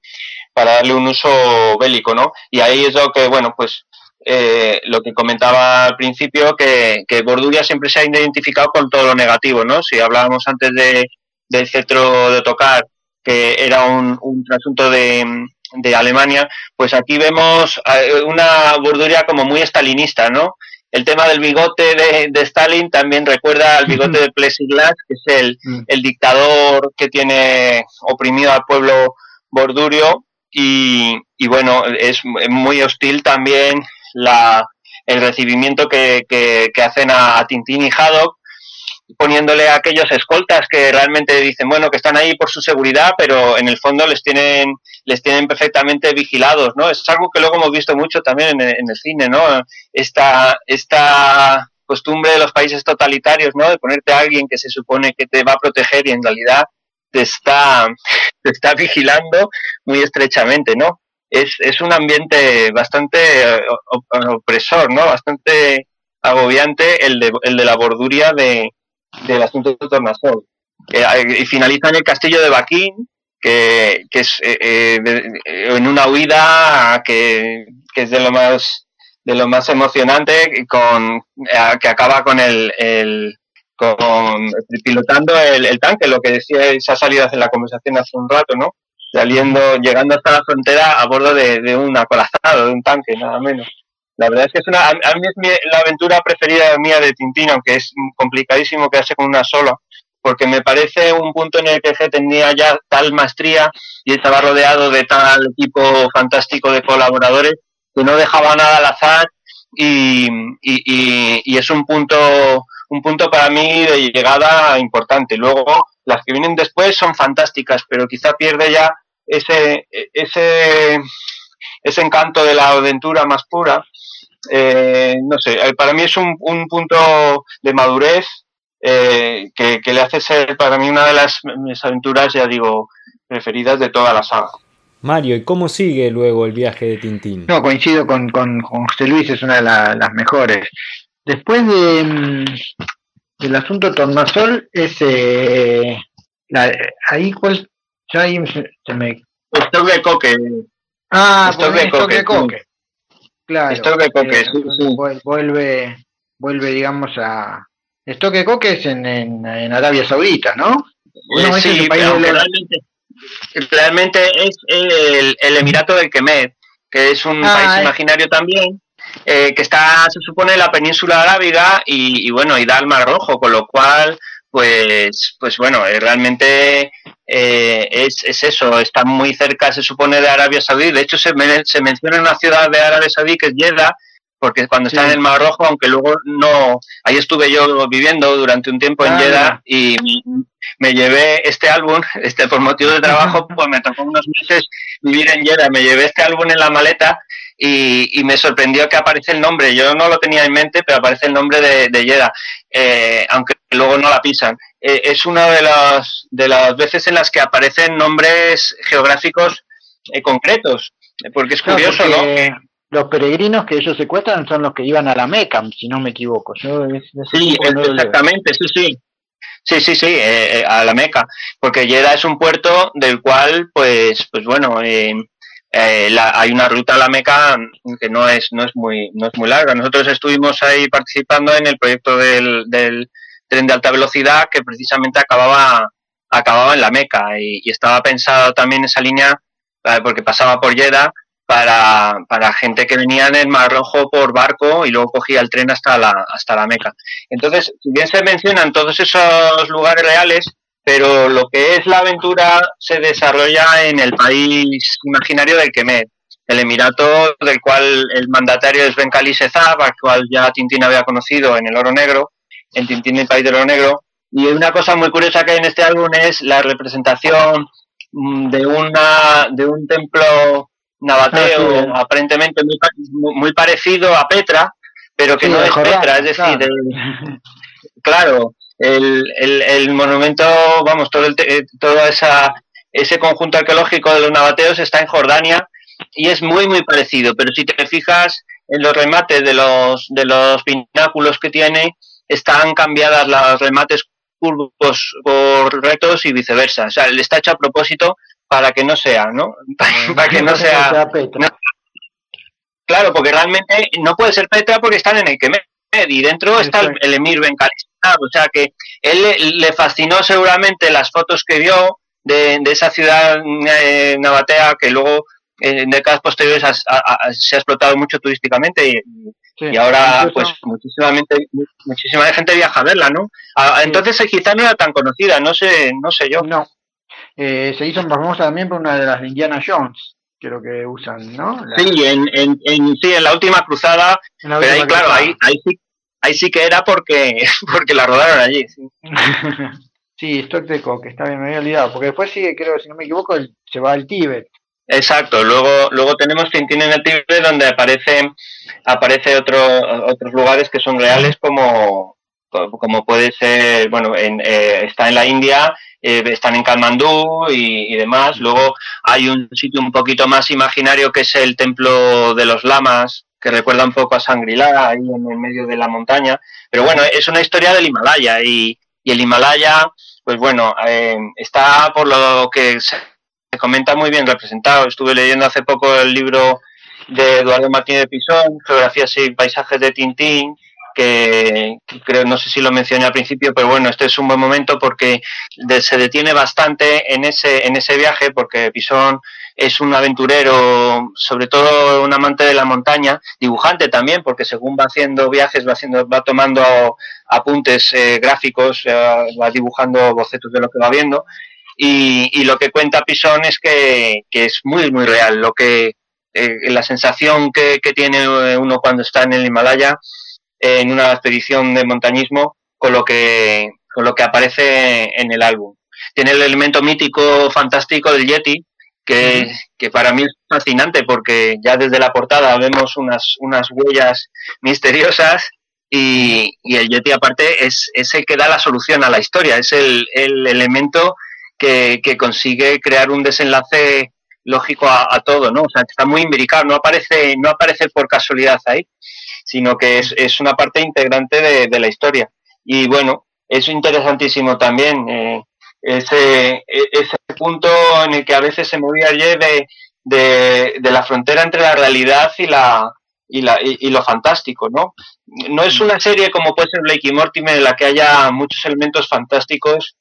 para darle un uso bélico, ¿no? Y ahí es lo que, bueno, pues eh, lo que comentaba al principio, que, que, Borduria siempre se ha identificado con todo lo negativo, ¿no? Si hablábamos antes de, del centro de tocar, que era un, un asunto de, de Alemania, pues aquí vemos eh, una borduria como muy estalinista, ¿no? El tema del bigote de, Stalin también recuerda al bigote de Plexiglas, que es el, mm. el dictador que tiene oprimido al pueblo bordurio y, y bueno, es muy hostil también la, el recibimiento que, que, hacen a, Tintín y Haddock poniéndole a aquellos escoltas que realmente dicen, bueno, que están ahí por su seguridad, pero en el fondo les tienen, les tienen perfectamente vigilados, ¿no? Es algo que luego hemos visto mucho también en, el cine, ¿no? Esta, esta costumbre de los países totalitarios, ¿no? De ponerte a alguien que se supone que te va a proteger y en realidad te está, te está vigilando muy estrechamente, ¿no? Es, es un ambiente bastante eh, opresor, ¿no? Bastante agobiante el de, el de la borduria de, del asunto de Tornasol. Eh, y finaliza en el castillo de Baquín, que, que es eh, eh, en una huida que, es de lo más de lo más emocionante con que acaba con el, con pilotando el, tanque lo que decía esa salida en la conversación hace un rato no saliendo llegando hasta la frontera a bordo de, un acorazado de un tanque nada menos la verdad es que es una, a mí es la aventura preferida mía de Tintín, aunque es complicadísimo quedarse con una sola, porque me parece un punto en el que G tenía ya tal maestría y estaba rodeado de tal equipo fantástico de colaboradores que no dejaba nada al azar y, y, y, es un punto un punto para mí de llegada importante. Luego las que vienen después son fantásticas, pero quizá pierde ya ese ese ese encanto de la aventura más pura eh, no sé, eh, para mí es un, punto de madurez eh, que, le hace ser para mí una de las mis aventuras, ya digo, preferidas de toda la saga. Mario, ¿y cómo sigue luego el viaje de Tintín? No, coincido con, con, José Luis, es una de las mejores. Después de, mm, del asunto Tornasol, es ahí cuál, ya ahí se me... de Coque. Ah, pues Coque. Claro. Vuelve, vuelve, digamos, a. Estoque Coque es en, en, Arabia Saudita, ¿no? sí, realmente, es el, el, Emirato del Kemet, que es un ah, país imaginario también, eh, que está, se supone, en la península arábiga y, y, bueno, y da al Mar Rojo, con lo cual pues, pues bueno, eh, realmente eh, es, es, eso, está muy cerca, se supone, de Arabia Saudí. De hecho, se, se menciona una ciudad de Arabia Saudí que es Jeddah, porque cuando está en el Mar Rojo, aunque luego no, ahí estuve yo viviendo durante un tiempo en ah, Jeddah y me llevé este álbum, este por motivo de trabajo, pues me tocó unos meses vivir en Jeddah, me llevé este álbum en la maleta y, y, me sorprendió que aparece el nombre. Yo no lo tenía en mente, pero aparece el nombre de, de Jeddah, eh, aunque luego no la pisan. Eh, es una de las, de las veces en las que aparecen nombres geográficos eh, concretos, porque es curioso, ¿no? Los peregrinos que ellos secuestran son los que iban a la Meca, si no me equivoco. sí, exactamente, sí, sí. Sí, sí, sí, a la Meca, porque Jeddah es un puerto del cual, pues, pues bueno, eh, eh, hay una ruta a la Meca que no es, no es muy, no es muy larga. Nosotros estuvimos ahí participando en el proyecto del, del tren de alta velocidad que precisamente acababa, acababa en la Meca y, estaba pensado también esa línea eh, porque pasaba por Jeddah para, para gente que venía en el Mar Rojo por barco y luego cogía el tren hasta la, hasta la Meca. Entonces, bien se mencionan todos esos lugares reales, pero lo que es la aventura se desarrolla en el país imaginario del Kemet, el Emirato del cual el mandatario es Ben Khali al cual ya Tintín había conocido en El Oro Negro, en Tintín el País del Oro Negro. Y una cosa muy curiosa que hay en este álbum es la representación mm, de una de un templo nabateo ah, aparentemente muy, muy, parecido a Petra, pero que no es Petra, es decir, claro el, el, el monumento, vamos, todo, el, eh, todo esa, ese conjunto arqueológico de los nabateos está en Jordania y es muy, muy parecido. Pero si te fijas en los remates de los, de los pináculos que tiene, están cambiadas los remates curvos por rectos y viceversa. O sea, le está hecho a propósito para que no sea, ¿no? Para, que no sea. claro, porque realmente no puede ser Petra porque están en el Kemet y dentro está el, emir Ben o sea que él le, fascinó seguramente las fotos que vio de, esa ciudad eh, nabatea que luego en décadas posteriores se ha explotado mucho turísticamente y, ahora pues muchísima, muchísima gente viaja a verla, ¿no? entonces eh, quizá no era tan conocida, no sé, no sé yo. No. Eh, se hizo famosa también por una de las Indiana Jones creo que usan, ¿no? Sí, en, en, sí, en la última cruzada, pero ahí, claro, ahí, ahí sí ahí sí que era porque, porque la rodaron allí. Sí, sí Stock de Coque, está bien, me había olvidado, porque después sigue, creo, si no me equivoco, se va al Tíbet. Exacto, luego, luego tenemos Tintín en el Tíbet donde aparece, aparece otro, otros lugares que son reales como, como puede ser, bueno, en, eh, está en la India, eh, están en Kalmandú y, demás. Luego hay un sitio un poquito más imaginario que es el templo de los lamas, que recuerda un poco a Shangri-La, ahí en el medio de la montaña. Pero bueno, es una historia del Himalaya y, y el Himalaya, pues bueno, eh, está por lo que se comenta muy bien representado. Estuve leyendo hace poco el libro de Eduardo Martínez de Pisón, Geografías y Paisajes de Tintín, que, creo, no sé si lo mencioné al principio, pero bueno, este es un buen momento porque se detiene bastante en ese, en ese viaje, porque Pisón es un aventurero, sobre todo un amante de la montaña, dibujante también, porque según va haciendo viajes, va haciendo, va tomando apuntes eh, gráficos, eh, va dibujando bocetos de lo que va viendo. Y, lo que cuenta Pisón es que, es muy, muy real. Lo que, eh, la sensación que, que, tiene uno cuando está en el Himalaya en una expedición de montañismo con lo que, con lo que aparece en el álbum. Tiene el elemento mítico fantástico del Yeti, que, que, para mí es fascinante porque ya desde la portada vemos unas, unas huellas misteriosas y, y el Yeti aparte es, es, el que da la solución a la historia, es el, el elemento que, que, consigue crear un desenlace lógico a, todo, ¿no? O sea, está muy imbricado, no aparece, no aparece por casualidad ahí sino que es, es una parte integrante de, la historia. Y bueno, es interesantísimo también eh, ese, e, ese punto en el que a veces se movía ayer de, de, la frontera entre la realidad y la, y, la, y, lo fantástico, ¿no? No es una serie como puede ser Blake y Mortimer en la que haya muchos elementos fantásticos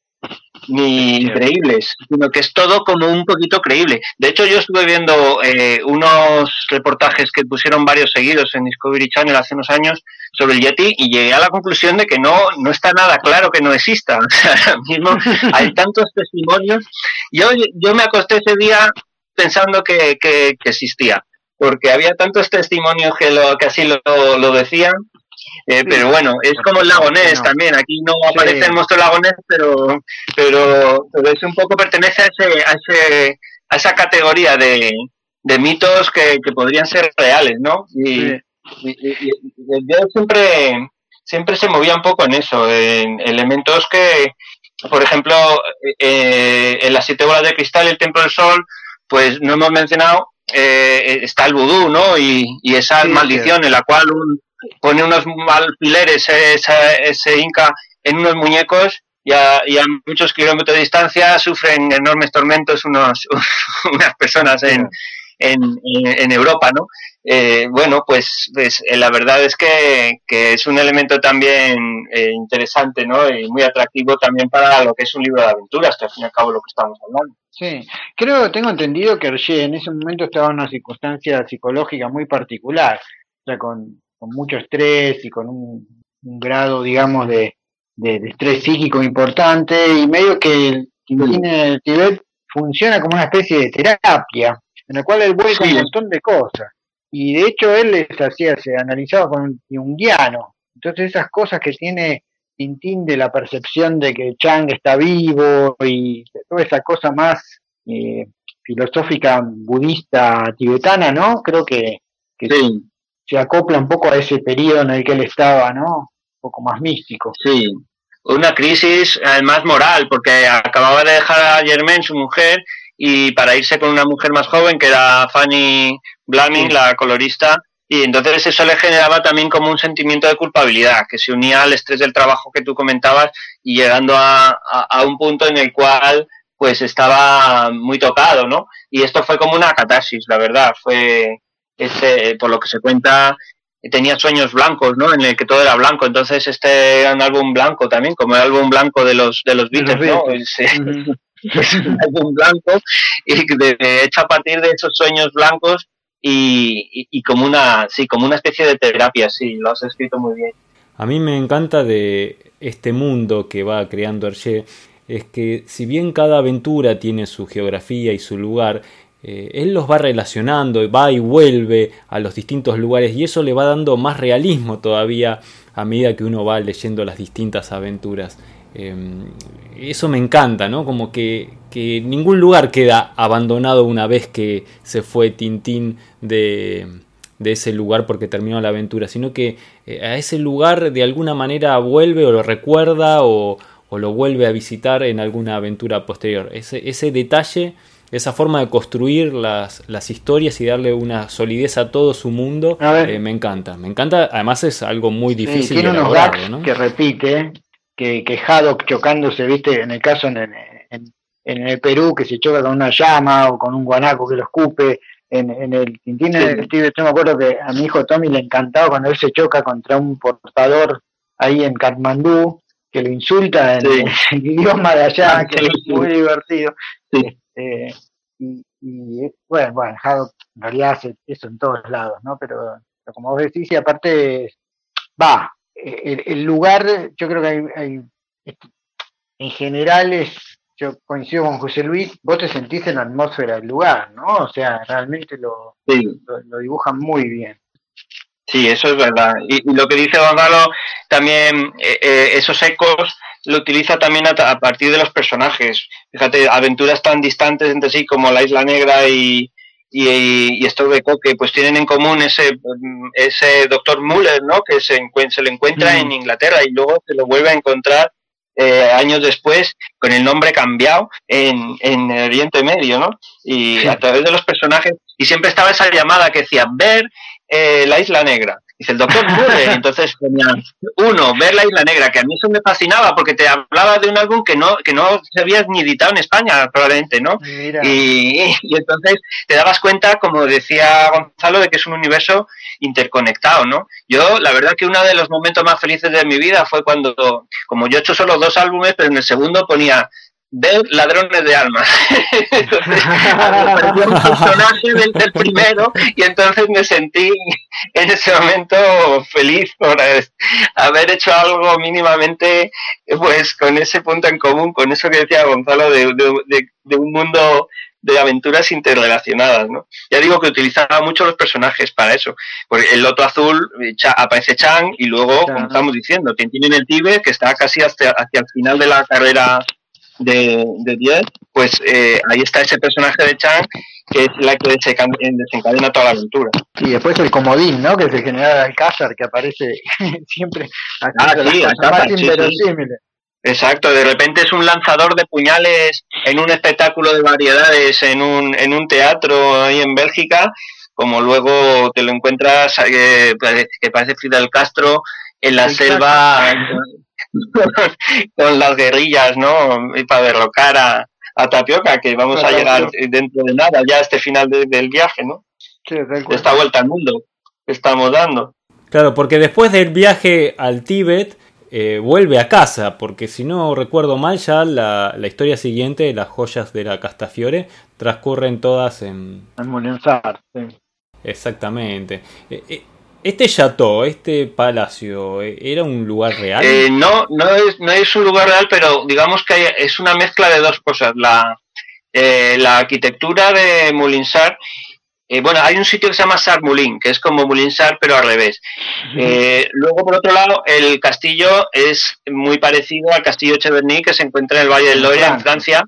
ni increíbles, sino que es todo como un poquito creíble. De hecho, yo estuve viendo eh, unos reportajes que pusieron varios seguidos en Discovery Channel hace unos años sobre el Yeti y llegué a la conclusión de que no, no está nada claro que no exista. ahora mismo hay tantos testimonios. Yo, yo me acosté ese día pensando que, que, existía, porque había tantos testimonios que, lo, que así lo, lo decían eh, pero bueno, es como el lagonés también. Aquí no aparece el monstruo lagonés, pero, pero, es un poco pertenece a, ese, a, ese, a esa categoría de, de mitos que, que, podrían ser reales, ¿no? Y, yo siempre, siempre se movía un poco en eso, en elementos que, por ejemplo, eh, en las siete bolas de cristal y el templo del sol, pues no hemos mencionado, eh, está el vudú, ¿no? Y, y esa maldición en la cual un, pone unos alfileres ese, ese Inca en unos muñecos y a, y a, muchos kilómetros de distancia sufren enormes tormentos unos, unas personas en, en, en Europa, ¿no? Eh, bueno, pues, pues eh, la verdad es que, que, es un elemento también eh, interesante, ¿no? Y muy atractivo también para lo que es un libro de aventuras, que al fin y al cabo lo que estamos hablando. Sí, creo, tengo entendido que Hergé en ese momento estaba en una circunstancia psicológica muy particular, o sea, con, con mucho estrés y con un, grado, digamos, de, de, estrés psíquico importante y medio que el Tibet funciona como una especie de terapia en la cual él vuelve un montón de cosas. Y de hecho él les hacía, se analizaba con un guiano. Entonces esas cosas que tiene Tintín de la percepción de que Chang está vivo y toda esa cosa más eh, filosófica budista tibetana, ¿no? Creo que, que sí se acopla un poco a ese periodo en el que él estaba, ¿no? Un poco más místico. Sí, una crisis además moral, porque acababa de dejar a Germaine, su mujer, y para irse con una mujer más joven, que era Fanny Blaming, la colorista, y entonces eso le generaba también como un sentimiento de culpabilidad, que se unía al estrés del trabajo que tú comentabas y llegando a, a un punto en el cual pues estaba muy tocado, ¿no? Y esto fue como una catarsis, la verdad, fue, este, por lo que se cuenta, tenía sueños blancos, ¿no? En el que todo era blanco. Entonces este era un álbum blanco también, como el álbum blanco de los de los Beatles, ¿no? Es, un álbum blanco y de, hecho a partir de esos sueños blancos y, y, como una sí como una especie de terapia, sí, lo has escrito muy bien. A mí me encanta de este mundo que va creando Hergé es que si bien cada aventura tiene su geografía y su lugar, eh, él los va relacionando, va y vuelve a los distintos lugares y eso le va dando más realismo todavía a medida que uno va leyendo las distintas aventuras. Em, eso me encanta, ¿no? Como que, ningún lugar queda abandonado una vez que se fue Tintín de, ese lugar porque terminó la aventura, sino que eh, a ese lugar de alguna manera vuelve o lo recuerda o, lo vuelve a visitar en alguna aventura posterior. Ese, ese detalle esa forma de construir las, las, historias y darle una solidez a todo su mundo, eh, me encanta. Me encanta, además es algo muy difícil tiene unos gags que repite, que, que Haddock chocándose, viste, en el caso en, en, en, el Perú, que se choca con una llama o con un guanaco que lo escupe. En, en el Tintín, yo me acuerdo que a mi hijo Tommy le encantaba cuando él se choca contra un portador ahí en Katmandú, que lo insulta en, el idioma de allá, que es muy divertido. Eh, y, bueno, bueno, en realidad hace eso en todos lados, ¿no? Pero, como vos decís, y aparte, va, el, lugar, yo creo que hay, en general es, yo coincido con José Luis, vos te sentís en la atmósfera del lugar, ¿no? O sea, realmente lo, lo, dibujan muy bien. Sí, eso es verdad. Y, lo que dice Gonzalo, también eh, eh, esos ecos lo utiliza también a, partir de los personajes. Fíjate, aventuras tan distantes entre sí como la Isla Negra y, y, y de Coque, pues tienen en común ese, ese doctor Muller, ¿no? Que se, se lo encuentra en mm. Inglaterra y luego se lo vuelve a encontrar eh, años después con el nombre cambiado en, en el Oriente Medio, ¿no? Y a través de los personajes, y siempre estaba esa llamada que decía, ver eh, la Isla Negra. Dice el doctor Murray. Entonces tenía uno, ver la Isla Negra, que a mí eso me fascinaba porque te hablaba de un álbum que no, que no se había ni editado en España, probablemente, ¿no? Y, y, entonces te dabas cuenta, como decía Gonzalo, de que es un universo interconectado, ¿no? Yo, la verdad que uno de los momentos más felices de mi vida fue cuando, como yo he hecho solo dos álbumes, pero en el segundo ponía ver ladrones de almas. entonces, un personaje del, primero y entonces me sentí en ese momento feliz por haber hecho algo mínimamente pues con ese punto en común, con eso que decía Gonzalo de, de, un mundo de aventuras interrelacionadas, ¿no? Ya digo que utilizaba mucho los personajes para eso. Porque el Loto Azul aparece Chang y luego, como estamos diciendo, tiene en el Tíbet, que está casi hasta, hacia el final de la carrera de, de 10, pues eh, ahí está ese personaje de Chang que es la que desencadena toda la aventura. Y después el comodín, ¿no? Que es el general Alcázar, que aparece siempre ah, sí, Exacto, de repente es un lanzador de puñales en un espectáculo de variedades, en un, en un teatro ahí en Bélgica, como luego te lo encuentras, eh, que parece Fidel Castro en la selva con las guerrillas, ¿no? Y para derrocar a, Tapioca, que vamos a llegar dentro de nada, ya a este final del viaje, ¿no? Esta vuelta al mundo que estamos dando. Claro, porque después del viaje al Tíbet, eh, vuelve a casa, porque si no recuerdo mal, ya la, historia siguiente, las joyas de la Castafiore, transcurren todas en... En sí. Exactamente. Eh, eh, este chateau, este palacio, ¿era un lugar real? Eh, no, no es, no es un lugar real, pero digamos que es una mezcla de dos cosas. La, eh, la arquitectura de Moulinsart, eh, bueno, hay un sitio que se llama Sarmoulin, que es como Moulinsart, pero al revés. luego, por otro lado, el castillo es muy parecido al castillo Cheverny, que se encuentra en el Valle del Loire, en Francia,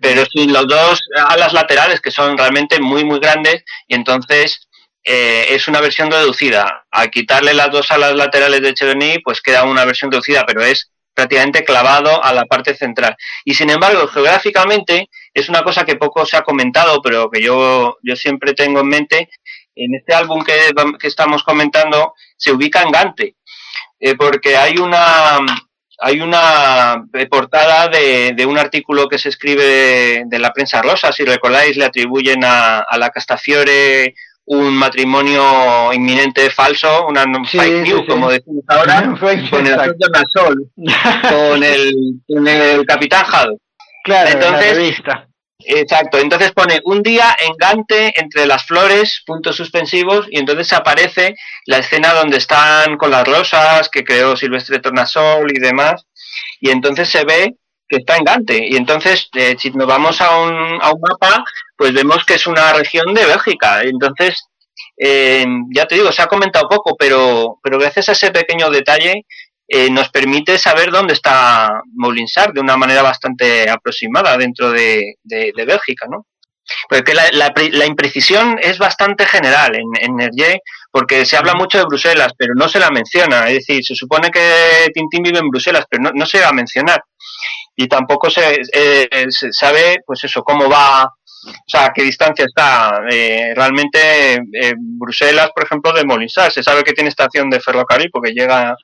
pero sin los dos alas laterales, que son realmente muy, muy grandes, y entonces eh, es una versión reducida. Al quitarle las dos alas laterales de Cheverny, pues queda una versión reducida, pero es prácticamente clavado a la parte central. Y sin embargo, geográficamente es una cosa que poco se ha comentado, pero que yo, yo siempre tengo en mente. En este álbum que, estamos comentando se ubica en Gante, eh, porque hay una, hay una portada de, un artículo que se escribe de, la prensa rosa, si recordáis, le atribuyen a, a la Castafiore un matrimonio inminente falso, una fake news, como decimos ahora, con el actor Sol, con el, con el Capitán Jado. Claro, entonces, Exacto, entonces pone un día en Gante entre las flores, puntos suspensivos, y entonces aparece la escena donde están con las rosas que creó Silvestre Tornasol y demás, y entonces se ve que está en Gante. Y entonces, eh, si nos vamos a un, a un mapa, pues vemos que es una región de Bélgica. Entonces, eh, ya te digo, se ha comentado poco, pero, pero gracias a ese pequeño detalle eh, nos permite saber dónde está Molinsar de una manera bastante aproximada dentro de, de, Bélgica, ¿no? Porque la, la, imprecisión es bastante general en, en porque se habla mucho de Bruselas, pero no se la menciona. Es decir, se supone que Tintín vive en Bruselas, pero no, no se va a mencionar y tampoco eh, se, sabe, pues eso, cómo va, o sea, a qué distancia está. Eh, realmente eh, Bruselas, por ejemplo, de Molinsar, se sabe que tiene estación de ferrocarril porque llega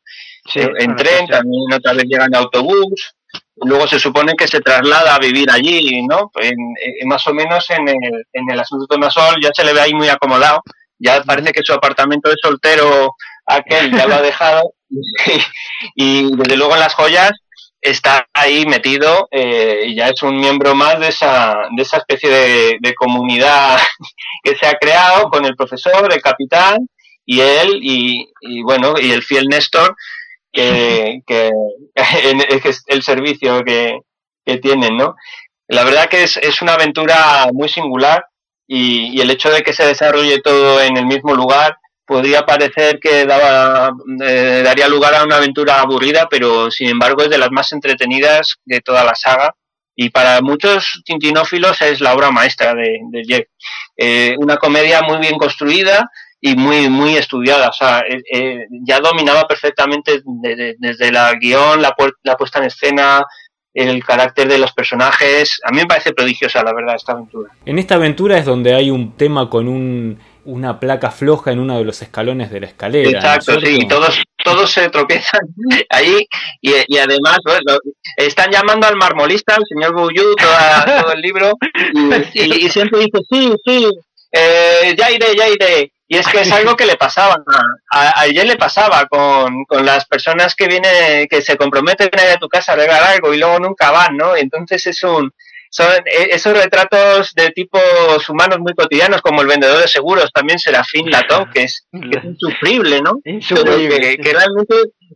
en tren, también otra vez llega en autobús. Luego se supone que se traslada a vivir allí, ¿no? más o menos en el, en el asunto de Masol ya se le ve ahí muy acomodado. Ya parece que su apartamento de soltero aquel ya lo ha dejado. y desde luego en las joyas está ahí metido eh, y ya es un miembro más de esa, de esa especie de, comunidad que se ha creado con el profesor, el capitán y él y, bueno, y el fiel Néstor, que, que, es el servicio que, que tienen, ¿no? La verdad que es, es una aventura muy singular y, y el hecho de que se desarrolle todo en el mismo lugar podría parecer que daba, eh, daría lugar a una aventura aburrida, pero sin embargo es de las más entretenidas de toda la saga. Y para muchos tintinófilos es la obra maestra de, de Jeff. Eh, una comedia muy bien construida y muy, muy estudiada. O sea, eh, ya dominaba perfectamente desde la guion, la, la puesta en escena, el carácter de los personajes. A mí me parece prodigiosa, la verdad, esta aventura. En esta aventura es donde hay un tema con un una placa floja en uno de los escalones de la escalera. Exacto, sí, todos, todos se tropiezan ahí y, además están llamando al marmolista, al señor Bouillou, todo el libro y, siempre dice, sí, sí, eh, ya iré, ya iré. Y es que es algo que le pasaba, a, ayer le pasaba con, con, las personas que vienen, que se comprometen a ir a tu casa a regalar algo y luego nunca van, ¿no? Entonces es un, son eh, esos retratos de tipos humanos muy cotidianos, como el vendedor de seguros, también Serafín Latón, que es, que es insufrible, ¿no? Que, que, realmente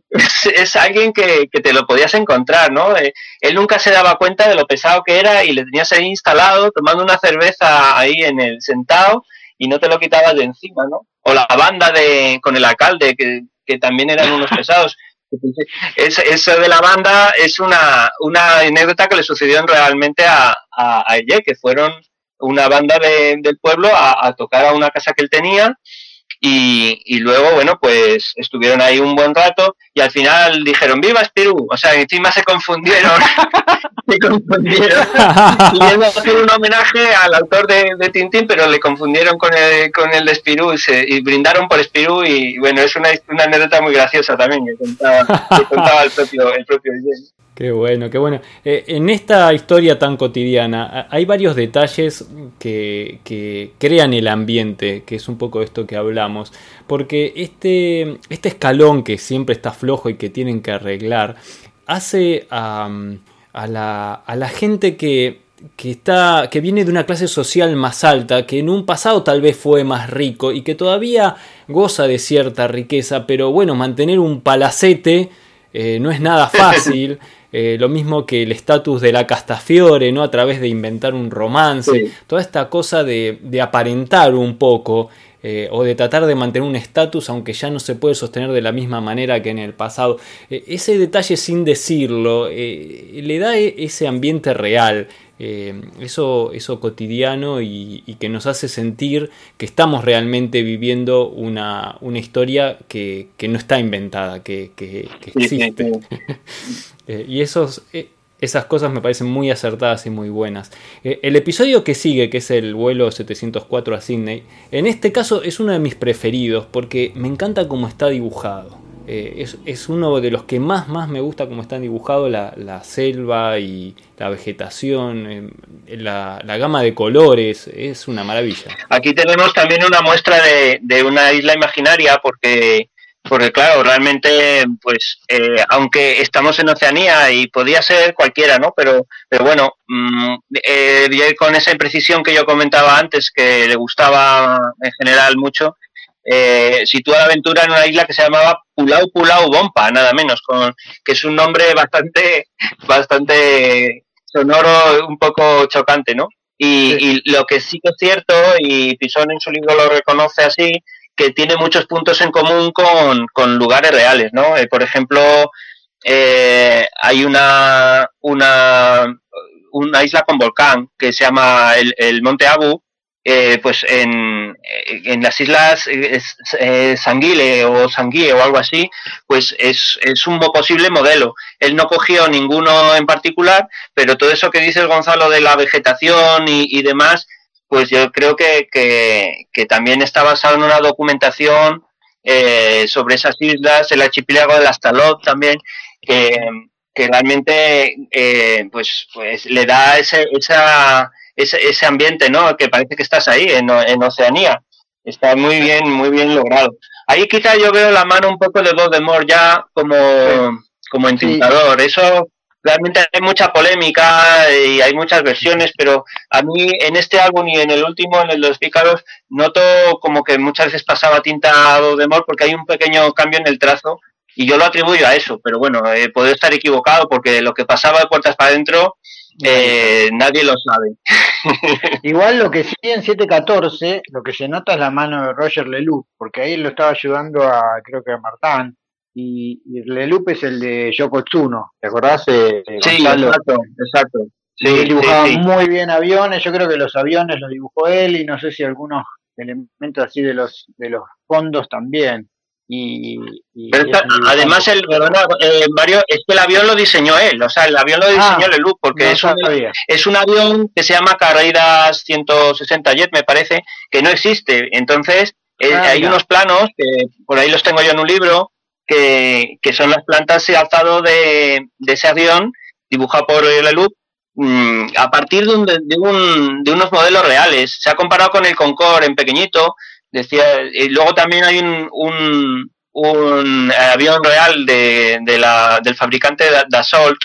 es, alguien que, que, te lo podías encontrar, ¿no? Eh, él nunca se daba cuenta de lo pesado que era y le tenías ahí instalado, tomando una cerveza ahí en el sentado y no te lo quitabas de encima, ¿no? O la banda de con el alcalde, que, que también eran unos pesados. Eso de la banda es una, una anécdota que le sucedió realmente a, a, que fueron una banda de, del pueblo a, tocar a una casa que él tenía y, luego, bueno, pues estuvieron ahí un buen rato y al final dijeron, ¡Viva Espirú! O sea, encima se confundieron, se confundieron, a hacer un homenaje al autor de, Tintín, pero le confundieron con el, con el de Espirú y, se, y brindaron por Espirú y bueno, es una, una anécdota muy graciosa también que contaba, que contaba el propio, el propio Qué bueno, qué bueno. Eh, en esta historia tan cotidiana hay varios detalles que, que, crean el ambiente, que es un poco esto que hablamos, porque este, este escalón que siempre está flojo y que tienen que arreglar, hace a, a, la, a la gente que, que, está, que viene de una clase social más alta, que en un pasado tal vez fue más rico y que todavía goza de cierta riqueza, pero bueno, mantener un palacete eh, no es nada fácil. Eh, lo mismo que el estatus de la Castafiore, ¿no? A través de inventar un romance, toda esta cosa de, aparentar un poco eh, o de tratar de mantener un estatus aunque ya no se puede sostener de la misma manera que en el pasado. ese detalle sin decirlo le da e, ese ambiente real, eh, eso, eso cotidiano y, que nos hace sentir que estamos realmente viviendo una, una historia que, que, no está inventada, que, que, existe. Eh, y esos, eh, esas cosas me parecen muy acertadas y muy buenas. el episodio que sigue, que es el vuelo 704 a Sydney, en este caso es uno de mis preferidos porque me encanta cómo está dibujado. Eh, es, uno de los que más, más me gusta como están dibujados la, la selva y la vegetación, eh, la, gama de colores, es una maravilla. Aquí tenemos también una muestra de, de una isla imaginaria porque, porque claro, realmente, pues, eh, aunque estamos en Oceanía y podía ser cualquiera, ¿no? Pero, pero bueno, mmm, con esa imprecisión que yo comentaba antes, que le gustaba en general mucho, eh, sitúa la aventura en una isla que se llamaba Pulau Pulau Bompa, nada menos, con, que es un nombre bastante, bastante sonoro, un poco chocante, ¿no? Y, lo que sí que es cierto, y Pisón en su libro lo reconoce así, que tiene muchos puntos en común con, con lugares reales, ¿no? Eh, por ejemplo, eh, hay una, una, una isla con volcán que se llama el, el Monte Abu, eh, pues en, en, las islas eh, Sanguile o Sanguille o algo así, pues es, es, un posible modelo. Él no cogió ninguno en particular, pero todo eso que dice Gonzalo de la vegetación y, y demás, pues yo creo que, que, que, también está basado en una documentación eh, sobre esas islas, el archipiélago de las Talot también, que, que realmente eh, pues, pues le da ese, esa ese, ese ambiente, ¿no? Que parece que estás ahí, en, en Oceanía. Está muy bien, muy bien logrado. Ahí quizá yo veo la mano un poco de Voldemort ya como, como entintador. Eso realmente hay mucha polémica y hay muchas versiones, pero a mí en este álbum y en el último, en el de los pícaros, noto como que muchas veces pasaba tinta a Voldemort porque hay un pequeño cambio en el trazo y yo lo atribuyo a eso, pero bueno, eh, puedo estar equivocado porque lo que pasaba de puertas para adentro eh, nadie lo sabe. Igual lo que sí en 714, lo que se nota es la mano de Roger Leloup, porque ahí lo estaba ayudando a, creo que a Martán, y, y Leloup es el de Yoko Tsuno, ¿te acordás? Eh, sí, exacto, exacto. Sí, dibujaba muy bien aviones, yo creo que los aviones los dibujó él y no sé si algunos elementos así de los de los fondos también. Y, además, el, eh, Mario, es que el avión lo diseñó él, o sea, el avión lo diseñó ah, Leloup, porque es, un, es un avión que se llama Carreiras 160 Jet, me parece, que no existe. Entonces, eh, ah, hay unos planos, que por ahí los tengo yo en un libro, que, que son las plantas de alzado de, de ese avión, dibujado por Leloup, mm, a partir de, un, de, un, de unos modelos reales. Se ha comparado con el Concorde en pequeñito, decía y luego también hay un, un, un avión real de, de la, del fabricante Dassault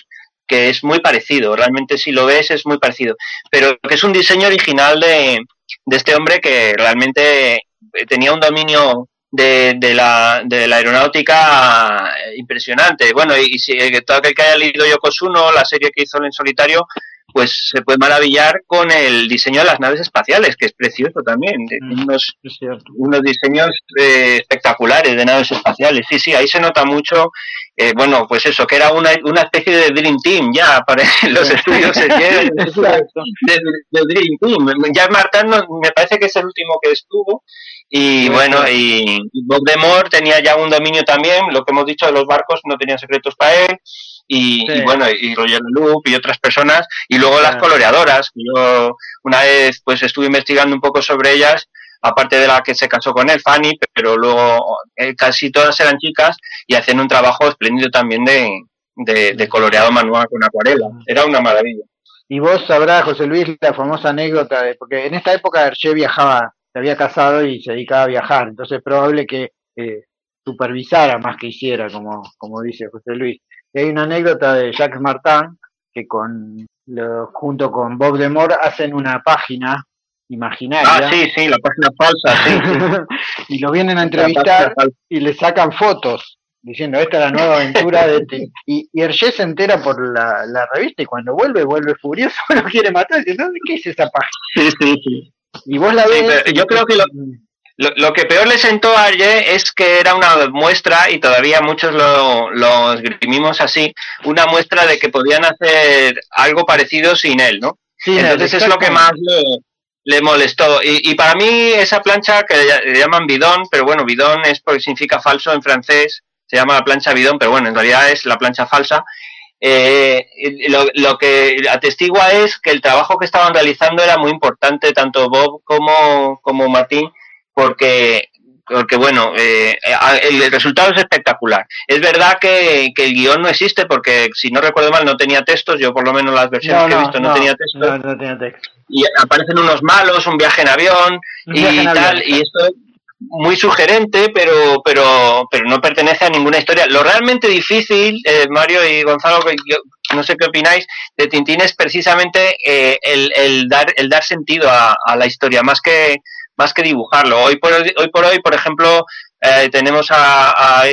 que es muy parecido, realmente si lo ves es muy parecido, pero que es un diseño original de, de este hombre que realmente tenía un dominio de, de, la, de la aeronáutica impresionante. Bueno, y, si todo aquel que haya leído Yokosuno, la serie que hizo en solitario, pues se puede maravillar con el diseño de las naves espaciales, que es precioso también. Mm, unos, unos diseños eh, espectaculares de naves espaciales. Sí, sí, ahí se nota mucho, eh, bueno, pues eso, que era una, una especie de Dream Team ya para los estudios de, de, Dream Team. Ya Martán me parece que es el último que estuvo. Y bueno, y Bob Demore tenía ya un dominio también, lo que hemos dicho de los barcos no tenían secretos para él y, bueno, y Roger Loop y otras personas, y luego las coloreadoras, yo una vez pues estuve investigando un poco sobre ellas, aparte de la que se casó con él, Fanny, pero luego eh, casi todas eran chicas y hacían un trabajo espléndido también de, de, coloreado manual con acuarela, era una maravilla. Y vos sabrás, José Luis, la famosa anécdota, de, porque en esta época Hergé viajaba, se había casado y se dedicaba a viajar, entonces es probable que eh, supervisara más que hiciera, como, como dice José Luis. Y hay una anécdota de Jacques Martin que con junto con Bob Demore hacen una página imaginaria. Ah, sí, sí, la página falsa, sí. y lo vienen a entrevistar y le sacan fotos diciendo esta es la nueva aventura de este. Y, y Hergé se entera por la, la, revista y cuando vuelve, vuelve furioso, lo quiere matar. Dice, ¿qué es esa página? Sí, sí, sí. Y vos la ves. yo creo que lo, lo, que peor le sentó a Arje es que era una muestra, y todavía muchos lo, lo esgrimimos así, una muestra de que podían hacer algo parecido sin él, ¿no? Sí, Entonces es lo que más le, le molestó. Y, y, para mí esa plancha que le llaman bidón, pero bueno, bidón es porque significa falso en francés, se llama la plancha bidón, pero bueno, en realidad es la plancha falsa. Eh, lo, lo, que atestigua es que el trabajo que estaban realizando era muy importante, tanto Bob como, como Martín, porque porque bueno, eh, el resultado es espectacular. Es verdad que, que, el guion no existe porque, si no recuerdo mal, no tenía textos. Yo, por lo menos, las versiones que he visto no, tenía textos. No, tenía texto. Y aparecen unos malos, un viaje en avión y tal. Y esto es muy sugerente, pero, pero, pero no pertenece a ninguna historia. Lo realmente difícil, eh, Mario y Gonzalo, yo, no sé qué opináis, de Tintín es precisamente eh, el, el, dar, el dar sentido a, a la historia, más que más que dibujarlo. Hoy por hoy, por, hoy, por ejemplo, eh, tenemos a, a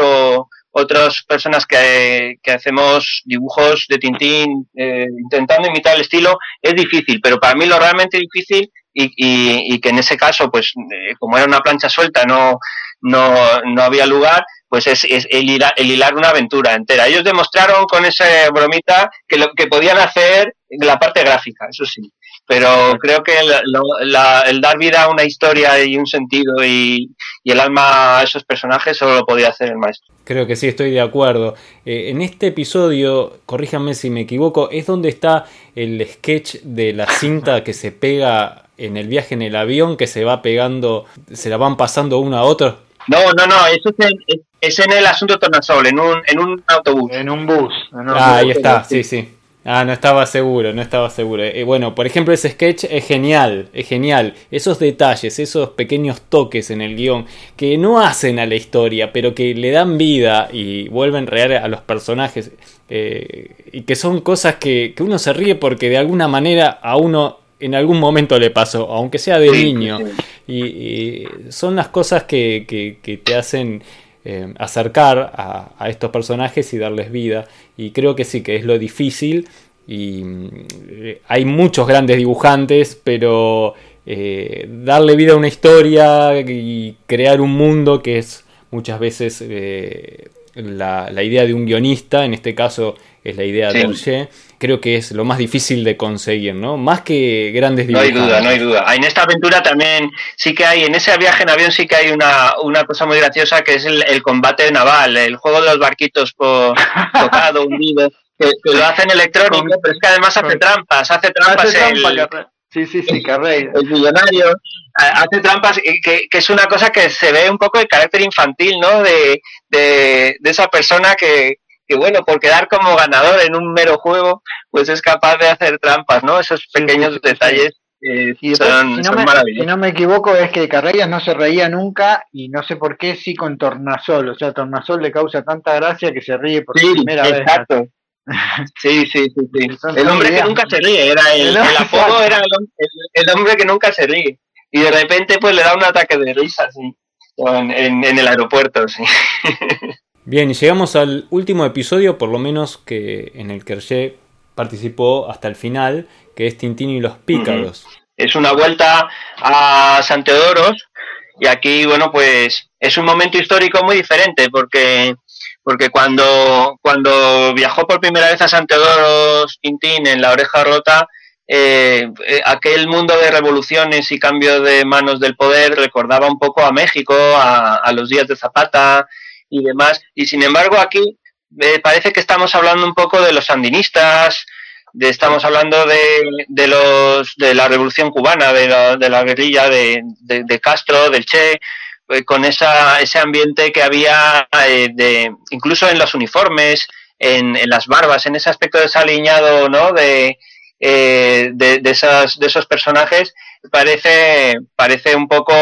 o otras personas que, hacemos dibujos de Tintín eh, intentando imitar el estilo, es difícil, pero para mí lo realmente difícil y, y, y que en ese caso, pues eh, como era una plancha suelta, no, no, no había lugar, pues es, es el, hilar, el, hilar, una aventura entera. Ellos demostraron con esa bromita que lo que podían hacer la parte gráfica, eso sí. Pero creo que el, la, el dar vida a una historia y un sentido y, y, el alma a esos personajes solo lo podía hacer el maestro. Creo que sí, estoy de acuerdo. Eh, en este episodio, corríjanme si me equivoco, es donde está el sketch de la cinta que se pega en el viaje en el avión, que se va pegando, se la van pasando uno a otro. No, no, no, eso es en, es en el asunto Tornasol, en un, en un autobús. En un bus. En un ah, ahí está, sí, sí. Ah, no estaba seguro, no estaba seguro. Eh, bueno, por ejemplo, ese sketch es genial, es genial. Esos detalles, esos pequeños toques en el guion que no hacen a la historia, pero que le dan vida y vuelven real a los personajes. Eh, y que son cosas que, que uno se ríe porque de alguna manera a uno en algún momento le pasó, aunque sea de niño. Y, y, son las cosas que, que, que te hacen eh, acercar a, a, estos personajes y darles vida. Y creo que sí, que es lo difícil. Y eh, hay muchos grandes dibujantes, pero eh, darle vida a una historia y crear un mundo que es muchas veces la, la, idea de un guionista, en este caso es la idea sí. de Hergé, creo que es lo más difícil de conseguir, ¿no? Más que grandes dibujantes. No hay duda, no hay duda. En esta aventura también sí que hay, en ese viaje en avión sí que hay una, una cosa muy graciosa que es el, el combate naval, el juego de los barquitos por tocado, hundido, que, que, lo hacen electrónico, pero es que además hace trampas, hace trampas hace el, trampa, Sí, sí, sí, Carrey. El millonario hace trampas, que, que, es una cosa que se ve un poco el carácter infantil, ¿no? De, de, de esa persona que, que bueno, por quedar como ganador en un mero juego, pues es capaz de hacer trampas, ¿no? Esos pequeños sí, sí, detalles eh, y después, son, si, no son me, maravillosos. si no me equivoco, es que Carreras no se reía nunca y no sé por qué sí con Tornasol. O sea, Tornasol le causa tanta gracia que se ríe por sí, primera exacto. vez. Sí, sí, sí, sí. El hombre que nunca se ríe, era el, el, el apodo era el, el, hombre que nunca se ríe. Y de repente pues le da un ataque de risa, sí. En, en, en el aeropuerto, sí. Bien, llegamos al último episodio, por lo menos que en el que Hergé participó hasta el final, que es Tintín y los Pícaros. Es una vuelta a San Teodoros y aquí, bueno, pues es un momento histórico muy diferente porque porque cuando, cuando viajó por primera vez a San Teodoros Tintín en la oreja rota, eh, eh, aquel mundo de revoluciones y cambio de manos del poder recordaba un poco a México, a, a los días de Zapata, y demás. Y sin embargo aquí eh, parece que estamos hablando un poco de los sandinistas, de, estamos hablando de, de, los, de la revolución cubana, de la, guerrilla de, de, de Castro, del Che, eh, con esa, ese ambiente que había eh, de, incluso en los uniformes, en, en, las barbas, en ese aspecto desaliñado ¿no? de, eh, de, de, esas, de esos personajes, parece, parece un poco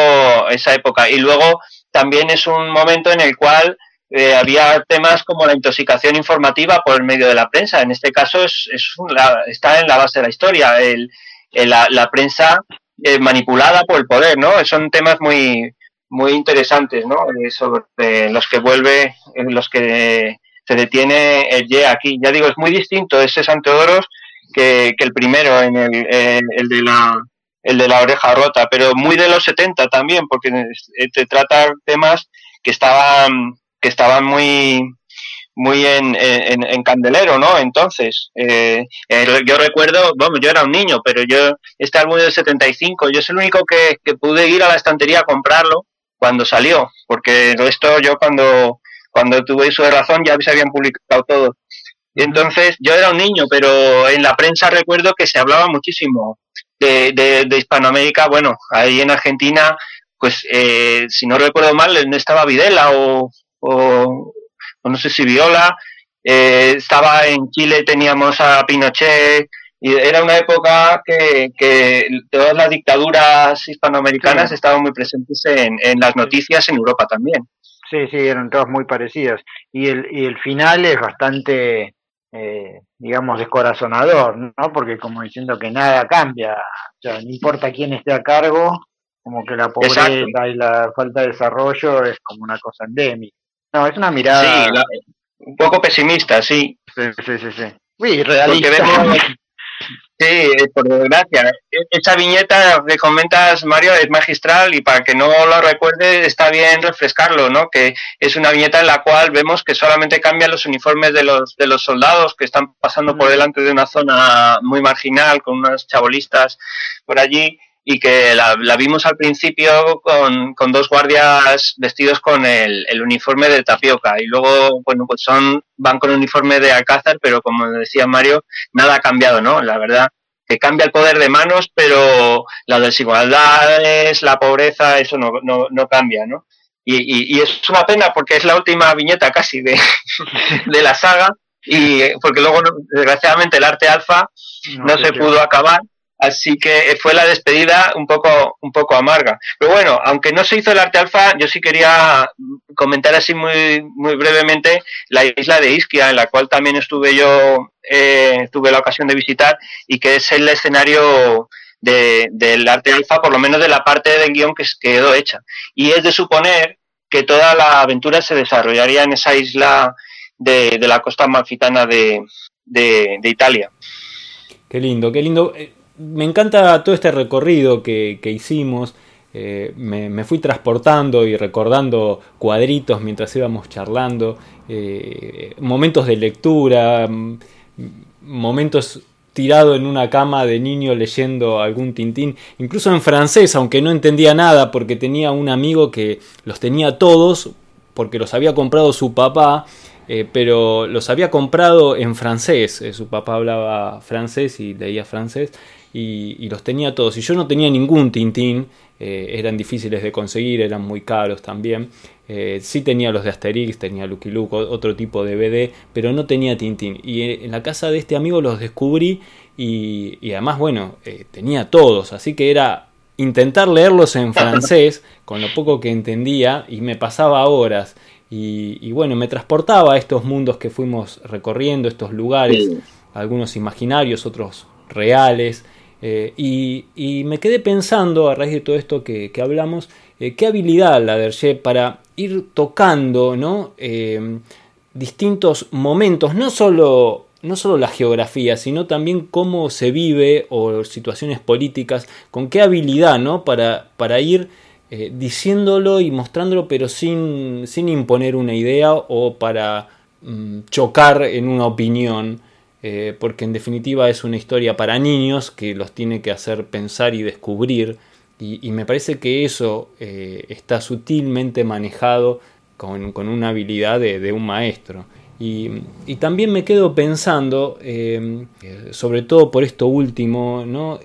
esa época. Y luego también es un momento en el cual eh, había temas como la intoxicación informativa por el medio de la prensa. En este caso es, es la, está en la base de la historia, el, la, la, prensa eh, manipulada por el poder, ¿no? Son temas muy, muy interesantes, ¿no? Eh, sobre los que vuelve, los que se detiene el Ye aquí. Ya digo, es muy distinto ese Santeodoros que, que el primero, en el, el de la el de la oreja rota, pero muy de los 70 también, porque te trata temas que estaban, que estaban muy, muy en, en, en candelero, ¿no? Entonces, eh, yo recuerdo, bueno, yo era un niño, pero yo, este álbum del 75, yo es el único que, que pude ir a la estantería a comprarlo cuando salió, porque esto yo cuando, cuando tuve su razón ya se habían publicado todo. Y entonces yo era un niño, pero en la prensa recuerdo que se hablaba muchísimo de, de, de Hispanoamérica, bueno, ahí en Argentina, pues eh, si no recuerdo mal, no estaba Videla o, o, o no sé si Viola, eh, estaba en Chile, teníamos a Pinochet, y era una época que, que todas las dictaduras hispanoamericanas sí. estaban muy presentes en, en, las noticias en Europa también. Sí, sí, eran todas muy parecidas. Y el, y el final es bastante eh, digamos, descorazonador, ¿no? Porque como diciendo que nada cambia, o sea, no importa quién esté a cargo, como que la pobreza y la falta de desarrollo es como una cosa endémica. No, es una mirada... un poco pesimista, sí. Sí, sí, sí. sí. Uy, realista. Sí, eh, por desgracia. E, esa viñeta que comentas, Mario, es magistral y para que no lo recuerde está bien refrescarlo, ¿no? Que es una viñeta en la cual vemos que solamente cambian los uniformes de los, de los soldados que están pasando por delante de una zona muy marginal con unas chabolistas por allí y que la, vimos al principio con, con, dos guardias vestidos con el, el, uniforme de tapioca y luego, bueno, pues son, van con uniforme de alcázar, pero como decía Mario, nada ha cambiado, ¿no? La verdad que cambia el poder de manos, pero las desigualdades, la pobreza, eso no, no, no cambia, ¿no? Y, y, es una pena porque es la última viñeta casi de, de la saga y porque luego, desgraciadamente, el arte alfa no se pudo acabar Así que fue la despedida un poco, un poco amarga. Pero bueno, aunque no se hizo el arte alfa, yo sí quería comentar así muy, muy brevemente la isla de Isquia, en la cual también estuve yo, eh, tuve la ocasión de visitar y que es el escenario del arte alfa, por lo menos de la parte del guion que quedó hecha. Y es de suponer que toda la aventura se desarrollaría en esa isla de, la costa malfitana de, de, de Italia. Qué lindo, qué lindo. Me encanta todo este recorrido que, hicimos. Eh, me, fui transportando y recordando cuadritos mientras íbamos charlando, eh, momentos de lectura, momentos tirado en una cama de niño leyendo algún tintín, incluso en francés, aunque no entendía nada porque tenía un amigo que los tenía todos porque los había comprado su papá eh, pero los había comprado en francés. su papá hablaba francés y leía francés y, los tenía todos. Y yo no tenía ningún Tintín, eh, eran difíciles de conseguir, eran muy caros también. Eh, sí tenía los de Asterix, tenía Lucky Luke, otro tipo de BD, pero no tenía Tintín. Y en la casa de este amigo los descubrí y, además, bueno, eh, tenía todos, así que era intentar leerlos en francés, con lo poco que entendía, y me pasaba horas. Y, y, bueno, me transportaba a estos mundos que fuimos recorriendo, estos lugares, algunos imaginarios, otros reales. Eh, y, me quedé pensando, a raíz de todo esto que, hablamos, eh, qué habilidad la de Hergé para ir tocando ¿no? Eh, distintos momentos, no solo, no solo la geografía, sino también cómo se vive o situaciones políticas, con qué habilidad ¿no? para, para ir diciéndolo y mostrándolo, pero sin, sin imponer una idea o para mm, chocar en una opinión. Eh, porque en definitiva es una historia para niños que los tiene que hacer pensar y descubrir, y, me parece que eso eh, está sutilmente manejado con, una habilidad de, un maestro. Y, también me quedo pensando, eh, sobre todo por esto último, ¿no?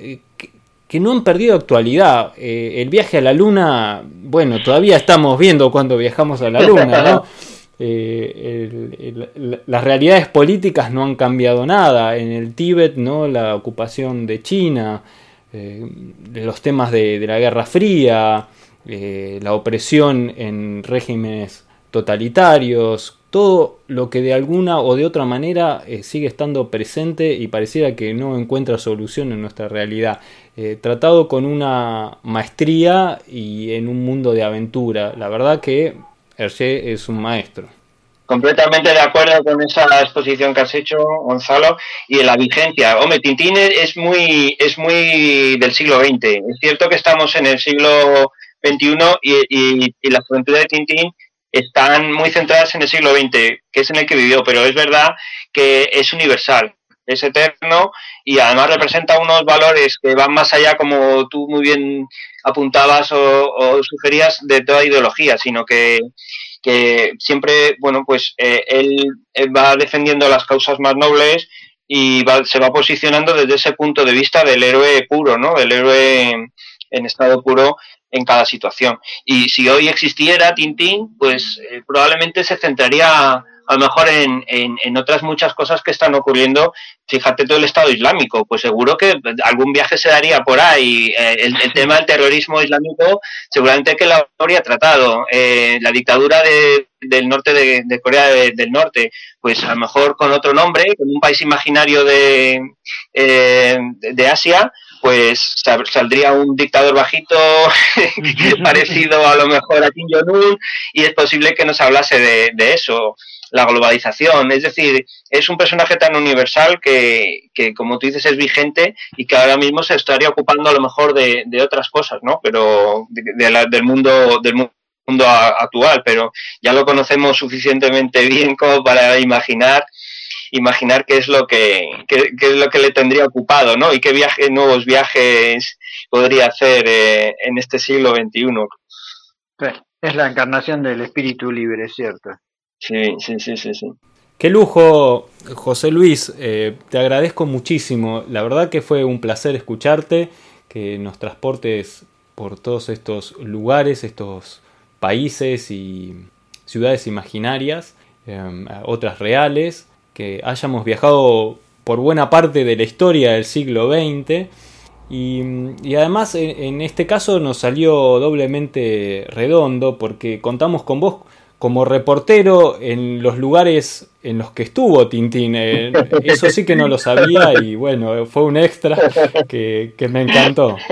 Que, no han perdido actualidad. el viaje a la luna, bueno, todavía estamos viendo cuando viajamos a la luna, ¿no? Eh, las realidades políticas no han cambiado nada. En el Tíbet, ¿no? la ocupación de China, eh, los temas de, la Guerra Fría, eh, la opresión en regímenes totalitarios, todo lo que de alguna o de otra manera sigue estando presente y pareciera que no encuentra solución en nuestra realidad. Tratado con una maestría y en un mundo de aventura. La verdad que Hergé es un maestro. Completamente de acuerdo con esa exposición que has hecho, Gonzalo, y en la vigencia. Hombre, Tintín es muy, es muy del siglo XX. Es cierto que estamos en el siglo XXI y, y, las aventuras de Tintín están muy centradas en el siglo XX, que es en el que vivió, pero es verdad que es universal, es eterno y además representa unos valores que van más allá, como tú muy bien apuntabas o, sugerías, de toda ideología, sino que, siempre, bueno, pues eh, él, va defendiendo las causas más nobles y se va posicionando desde ese punto de vista del héroe puro, ¿no? Del héroe en, estado puro en cada situación. Y si hoy existiera Tintín, pues eh, probablemente se centraría a lo mejor en, en, otras muchas cosas que están ocurriendo. Fíjate todo el Estado Islámico, pues seguro que algún viaje se daría por ahí. Eh, el, tema del terrorismo islámico seguramente que lo habría tratado. Eh, la dictadura del norte de, Corea del Norte, pues a lo mejor con otro nombre, con un país imaginario de, eh, de Asia, pues saldría un dictador bajito parecido a lo mejor a Kim Jong-un y es posible que nos hablase de, eso, la globalización. Es decir, es un personaje tan universal que, que, como tú dices, es vigente y que ahora mismo se estaría ocupando a lo mejor de, otras cosas, ¿no? Pero del mundo del mundo actual, pero ya lo conocemos suficientemente bien como para imaginar imaginar qué es lo que es lo que le tendría ocupado, ¿no? Y qué viajes, nuevos viajes podría hacer eh, en este siglo XXI. es la encarnación del espíritu libre, ¿cierto? Sí, sí, sí, sí, sí. Qué lujo, José Luis. Eh, te agradezco muchísimo. La verdad que fue un placer escucharte, que nos transportes por todos estos lugares, estos países y ciudades imaginarias, eh, otras reales que hayamos viajado por buena parte de la historia del siglo XX. Y, además en, este caso nos salió doblemente redondo porque contamos con vos como reportero en los lugares en los que estuvo Tintín. Eh, eso sí que no lo sabía y bueno, fue un extra que, me encantó.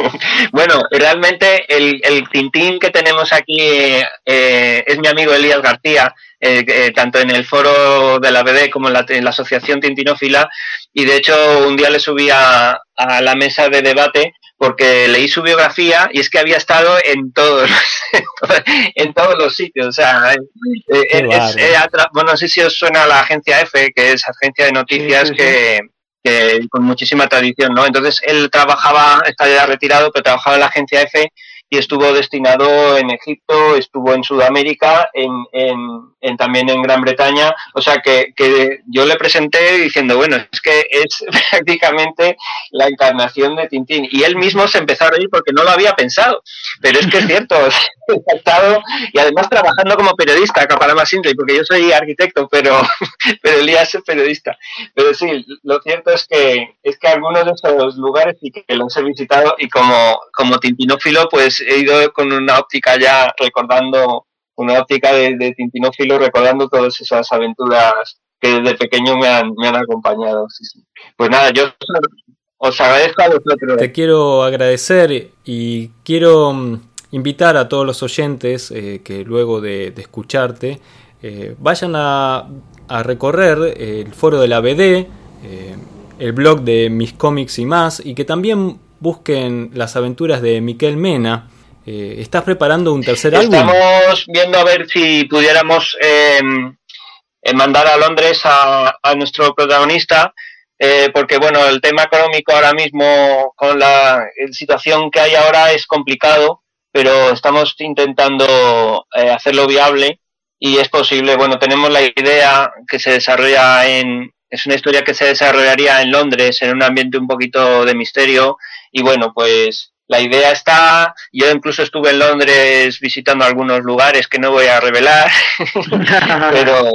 Bueno, realmente el, Tintín que tenemos aquí eh, es mi amigo Elías García, eh, tanto en el foro de la BD como en la, Asociación Tintinófila y de hecho un día le subí a la mesa de debate porque leí su biografía y es que había estado en todos en todos los sitios o sea eh, eh, eh, bueno no sé si os suena la agencia F que es agencia de noticias que, que con muchísima tradición no entonces él trabajaba está ya retirado pero trabajaba en la agencia F y estuvo destinado en Egipto, estuvo en Sudamérica, en, en, también en Gran Bretaña. O sea que, que, yo le presenté diciendo, bueno, es que es prácticamente la encarnación de Tintín. Y él mismo se empezó a reír porque no lo había pensado. Pero es que es cierto, he estado y además trabajando como periodista, acá para más simple, porque yo soy arquitecto, pero, pero Elías es periodista. Pero sí, lo cierto es que, es que algunos de esos lugares y que los he visitado y como, como tintinófilo, pues he ido con una óptica ya recordando, una óptica de, tintinófilo recordando todas esas aventuras que desde pequeño me han, me han acompañado. Pues nada, yo os agradezco a vosotros. Te quiero agradecer y quiero mm, invitar a todos los oyentes eh, que luego de, escucharte eh, vayan a, a, recorrer el foro de la BD, eh, el blog de mis cómics y más, y que también busquen las aventuras de Miquel Mena. Eh, ¿Estás preparando un tercer álbum? Estamos viendo a ver si pudiéramos eh, mandar a Londres a, nuestro protagonista, eh, porque bueno, el tema económico ahora mismo con la situación que hay ahora es complicado, pero estamos intentando hacerlo viable y es posible. Bueno, tenemos la idea que se desarrolla en, es una historia que se desarrollaría en Londres en un ambiente un poquito de misterio y bueno, pues la idea está, yo incluso estuve en Londres visitando algunos lugares que no voy a revelar, pero,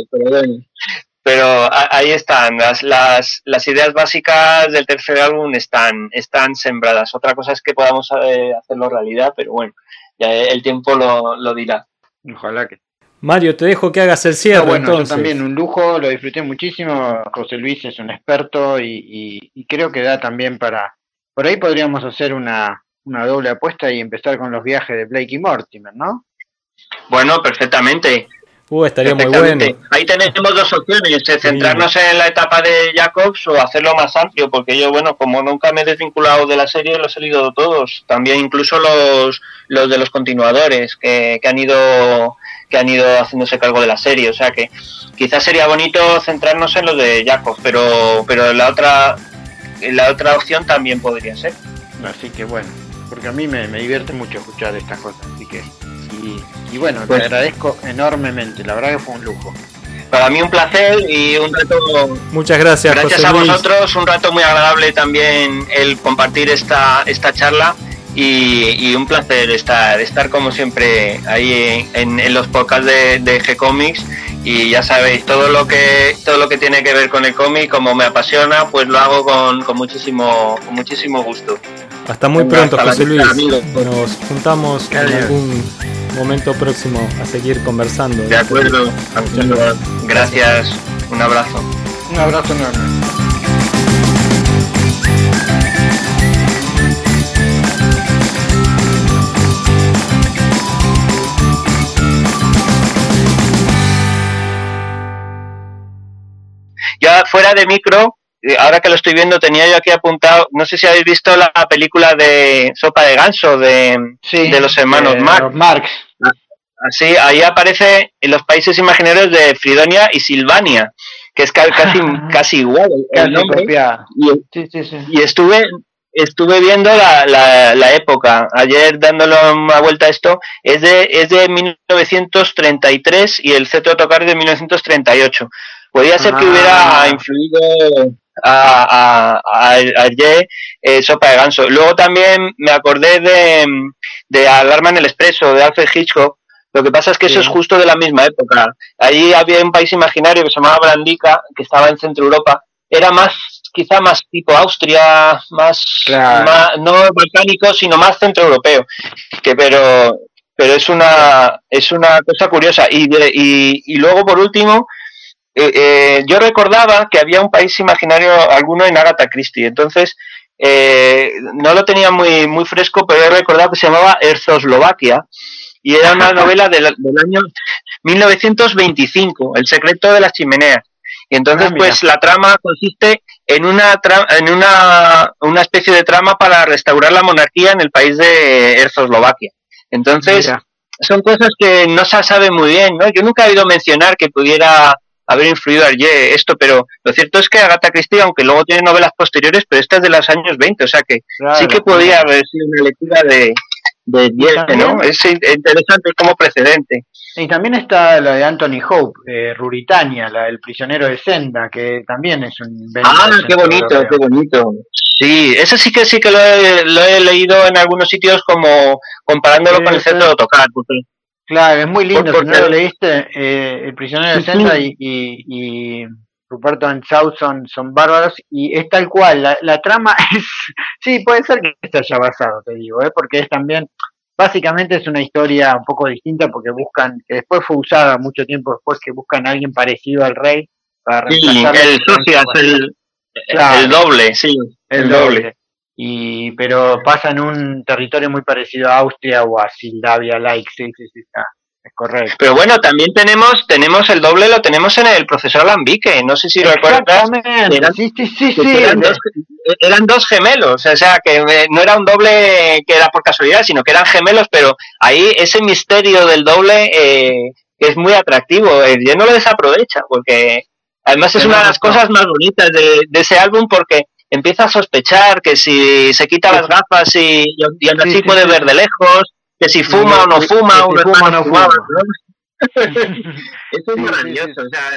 pero, ahí están, las, las, las, ideas básicas del tercer álbum están, están sembradas. Otra cosa es que podamos eh, hacerlo realidad, pero bueno, ya el tiempo lo, lo dirá. Ojalá que. Mario, te dejo que hagas el cierre. bueno, entonces. yo también un lujo, lo disfruté muchísimo. José Luis es un experto y, y creo que da también para, por ahí podríamos hacer una, una doble apuesta y empezar con los viajes de Blake y Mortimer, ¿no? Bueno, perfectamente. Uh, estaría muy bueno. Ahí tenemos dos opciones, eh, centrarnos en la etapa de Jacobs o hacerlo más amplio, porque yo, bueno, como nunca me he desvinculado de la serie, los he leído todos, también incluso los, los de los continuadores que, que han ido que han ido haciéndose cargo de la serie, o sea que quizás sería bonito centrarnos en los de Jacobs, pero pero la otra la otra opción también podría ser. Así que bueno, porque a mí me, divierte mucho escuchar estas cosas, así que... Y, bueno, te pues- agradezco enormemente, la verdad que fue un lujo. Para mí un placer y un rato... Muchas gracias. Gracias a vosotros, un rato muy agradable también el compartir esta, esta charla y, un placer estar, estar como siempre ahí en, los podcasts de, de G-Comics y ya sabéis, todo lo que todo lo que tiene que ver con el cómic, como me apasiona, pues lo hago con, con muchísimo, con muchísimo gusto. Hasta muy pronto, José Luis. Nos juntamos en algún momento próximo a seguir conversando. De acuerdo. Gracias. Un abrazo. Un abrazo enorme. Ya fuera de micro, eh, ahora que lo estoy viendo, tenía yo aquí apuntado, no sé si habéis visto la película de Sopa de Ganso de, de los hermanos Marx. Así, ahí aparece en los países imaginarios de Fridonia y Silvania, que es casi, casi igual el nombre. Y, estuve estuve viendo la, la, época, ayer dándole una vuelta a esto, es de, es de 1933 y el cetro tocar de 1938. Podría ser que hubiera ah. influido a, a, a, eh, Sopa de Ganso. Luego también me acordé de, de Alarma en el Expreso, de Alfred Hitchcock, lo que pasa es que eso es justo de la misma época. Allí había un país imaginario que se llamaba Brandica, que estaba en Centro Europa. Era más, quizá más tipo Austria, más, no balcánico, sino más centroeuropeo. Que, pero, pero es una, es una cosa curiosa. Y, y, y luego, por último, eh, eh, yo recordaba que había un país imaginario, alguno en Agatha Christie. Entonces, eh, no lo tenía muy, muy fresco, pero he recordado que se llamaba Erzoslovaquia y era una novela del, año 1925, El secreto de las chimeneas. Y entonces, ah, pues la trama consiste en una en una, una especie de trama para restaurar la monarquía en el país de Erzoslovaquia. Entonces, son cosas que no se sabe muy bien, ¿no? Yo nunca he oído mencionar que pudiera haber influido Arje esto, pero lo cierto es que Agatha Christie, aunque luego tiene novelas posteriores, pero esta es de los años 20, o sea que sí que podría haber sido una lectura de, de 10, ¿no? Es interesante como precedente. Y también está la de Anthony Hope, eh, Ruritania, la del prisionero de Senda, que también es un... Ah, qué bonito, qué bonito. Sí, eso sí que sí que lo he, leído en algunos sitios como comparándolo con el centro de tocar. Claro, es muy lindo, si no lo leíste, eh, El prisionero de Senda y, y, Ruperto and Southon son bárbaros y es tal cual, la, la trama es, sí, puede ser que esté ya basado, te digo, ¿eh? porque es también, básicamente es una historia un poco distinta porque buscan, que después fue usada mucho tiempo después, que buscan a alguien parecido al rey para reemplazar. Sí, el Socias, el, el doble, sí, el, doble. Y, pero pasa en un territorio muy parecido a Austria o a Sildavia, like, sí, sí, sí, está. Es correcto. Pero bueno, también tenemos tenemos el doble, lo tenemos en el profesor Alambique. No sé si recuerdas. Eran, sí, sí, sí, eran, dos, gemelos. O sea, que eh, no era un doble que era por casualidad, sino que eran gemelos, pero ahí ese misterio del doble eh, es muy atractivo. El no lo desaprovecha, porque además es una de las cosas más bonitas de, ese álbum, porque empieza a sospechar que si se quita las gafas y, y así puede ver de lejos que si fuma o no fuma, o no fuma o no fuma. Eso es maravilloso, o sea,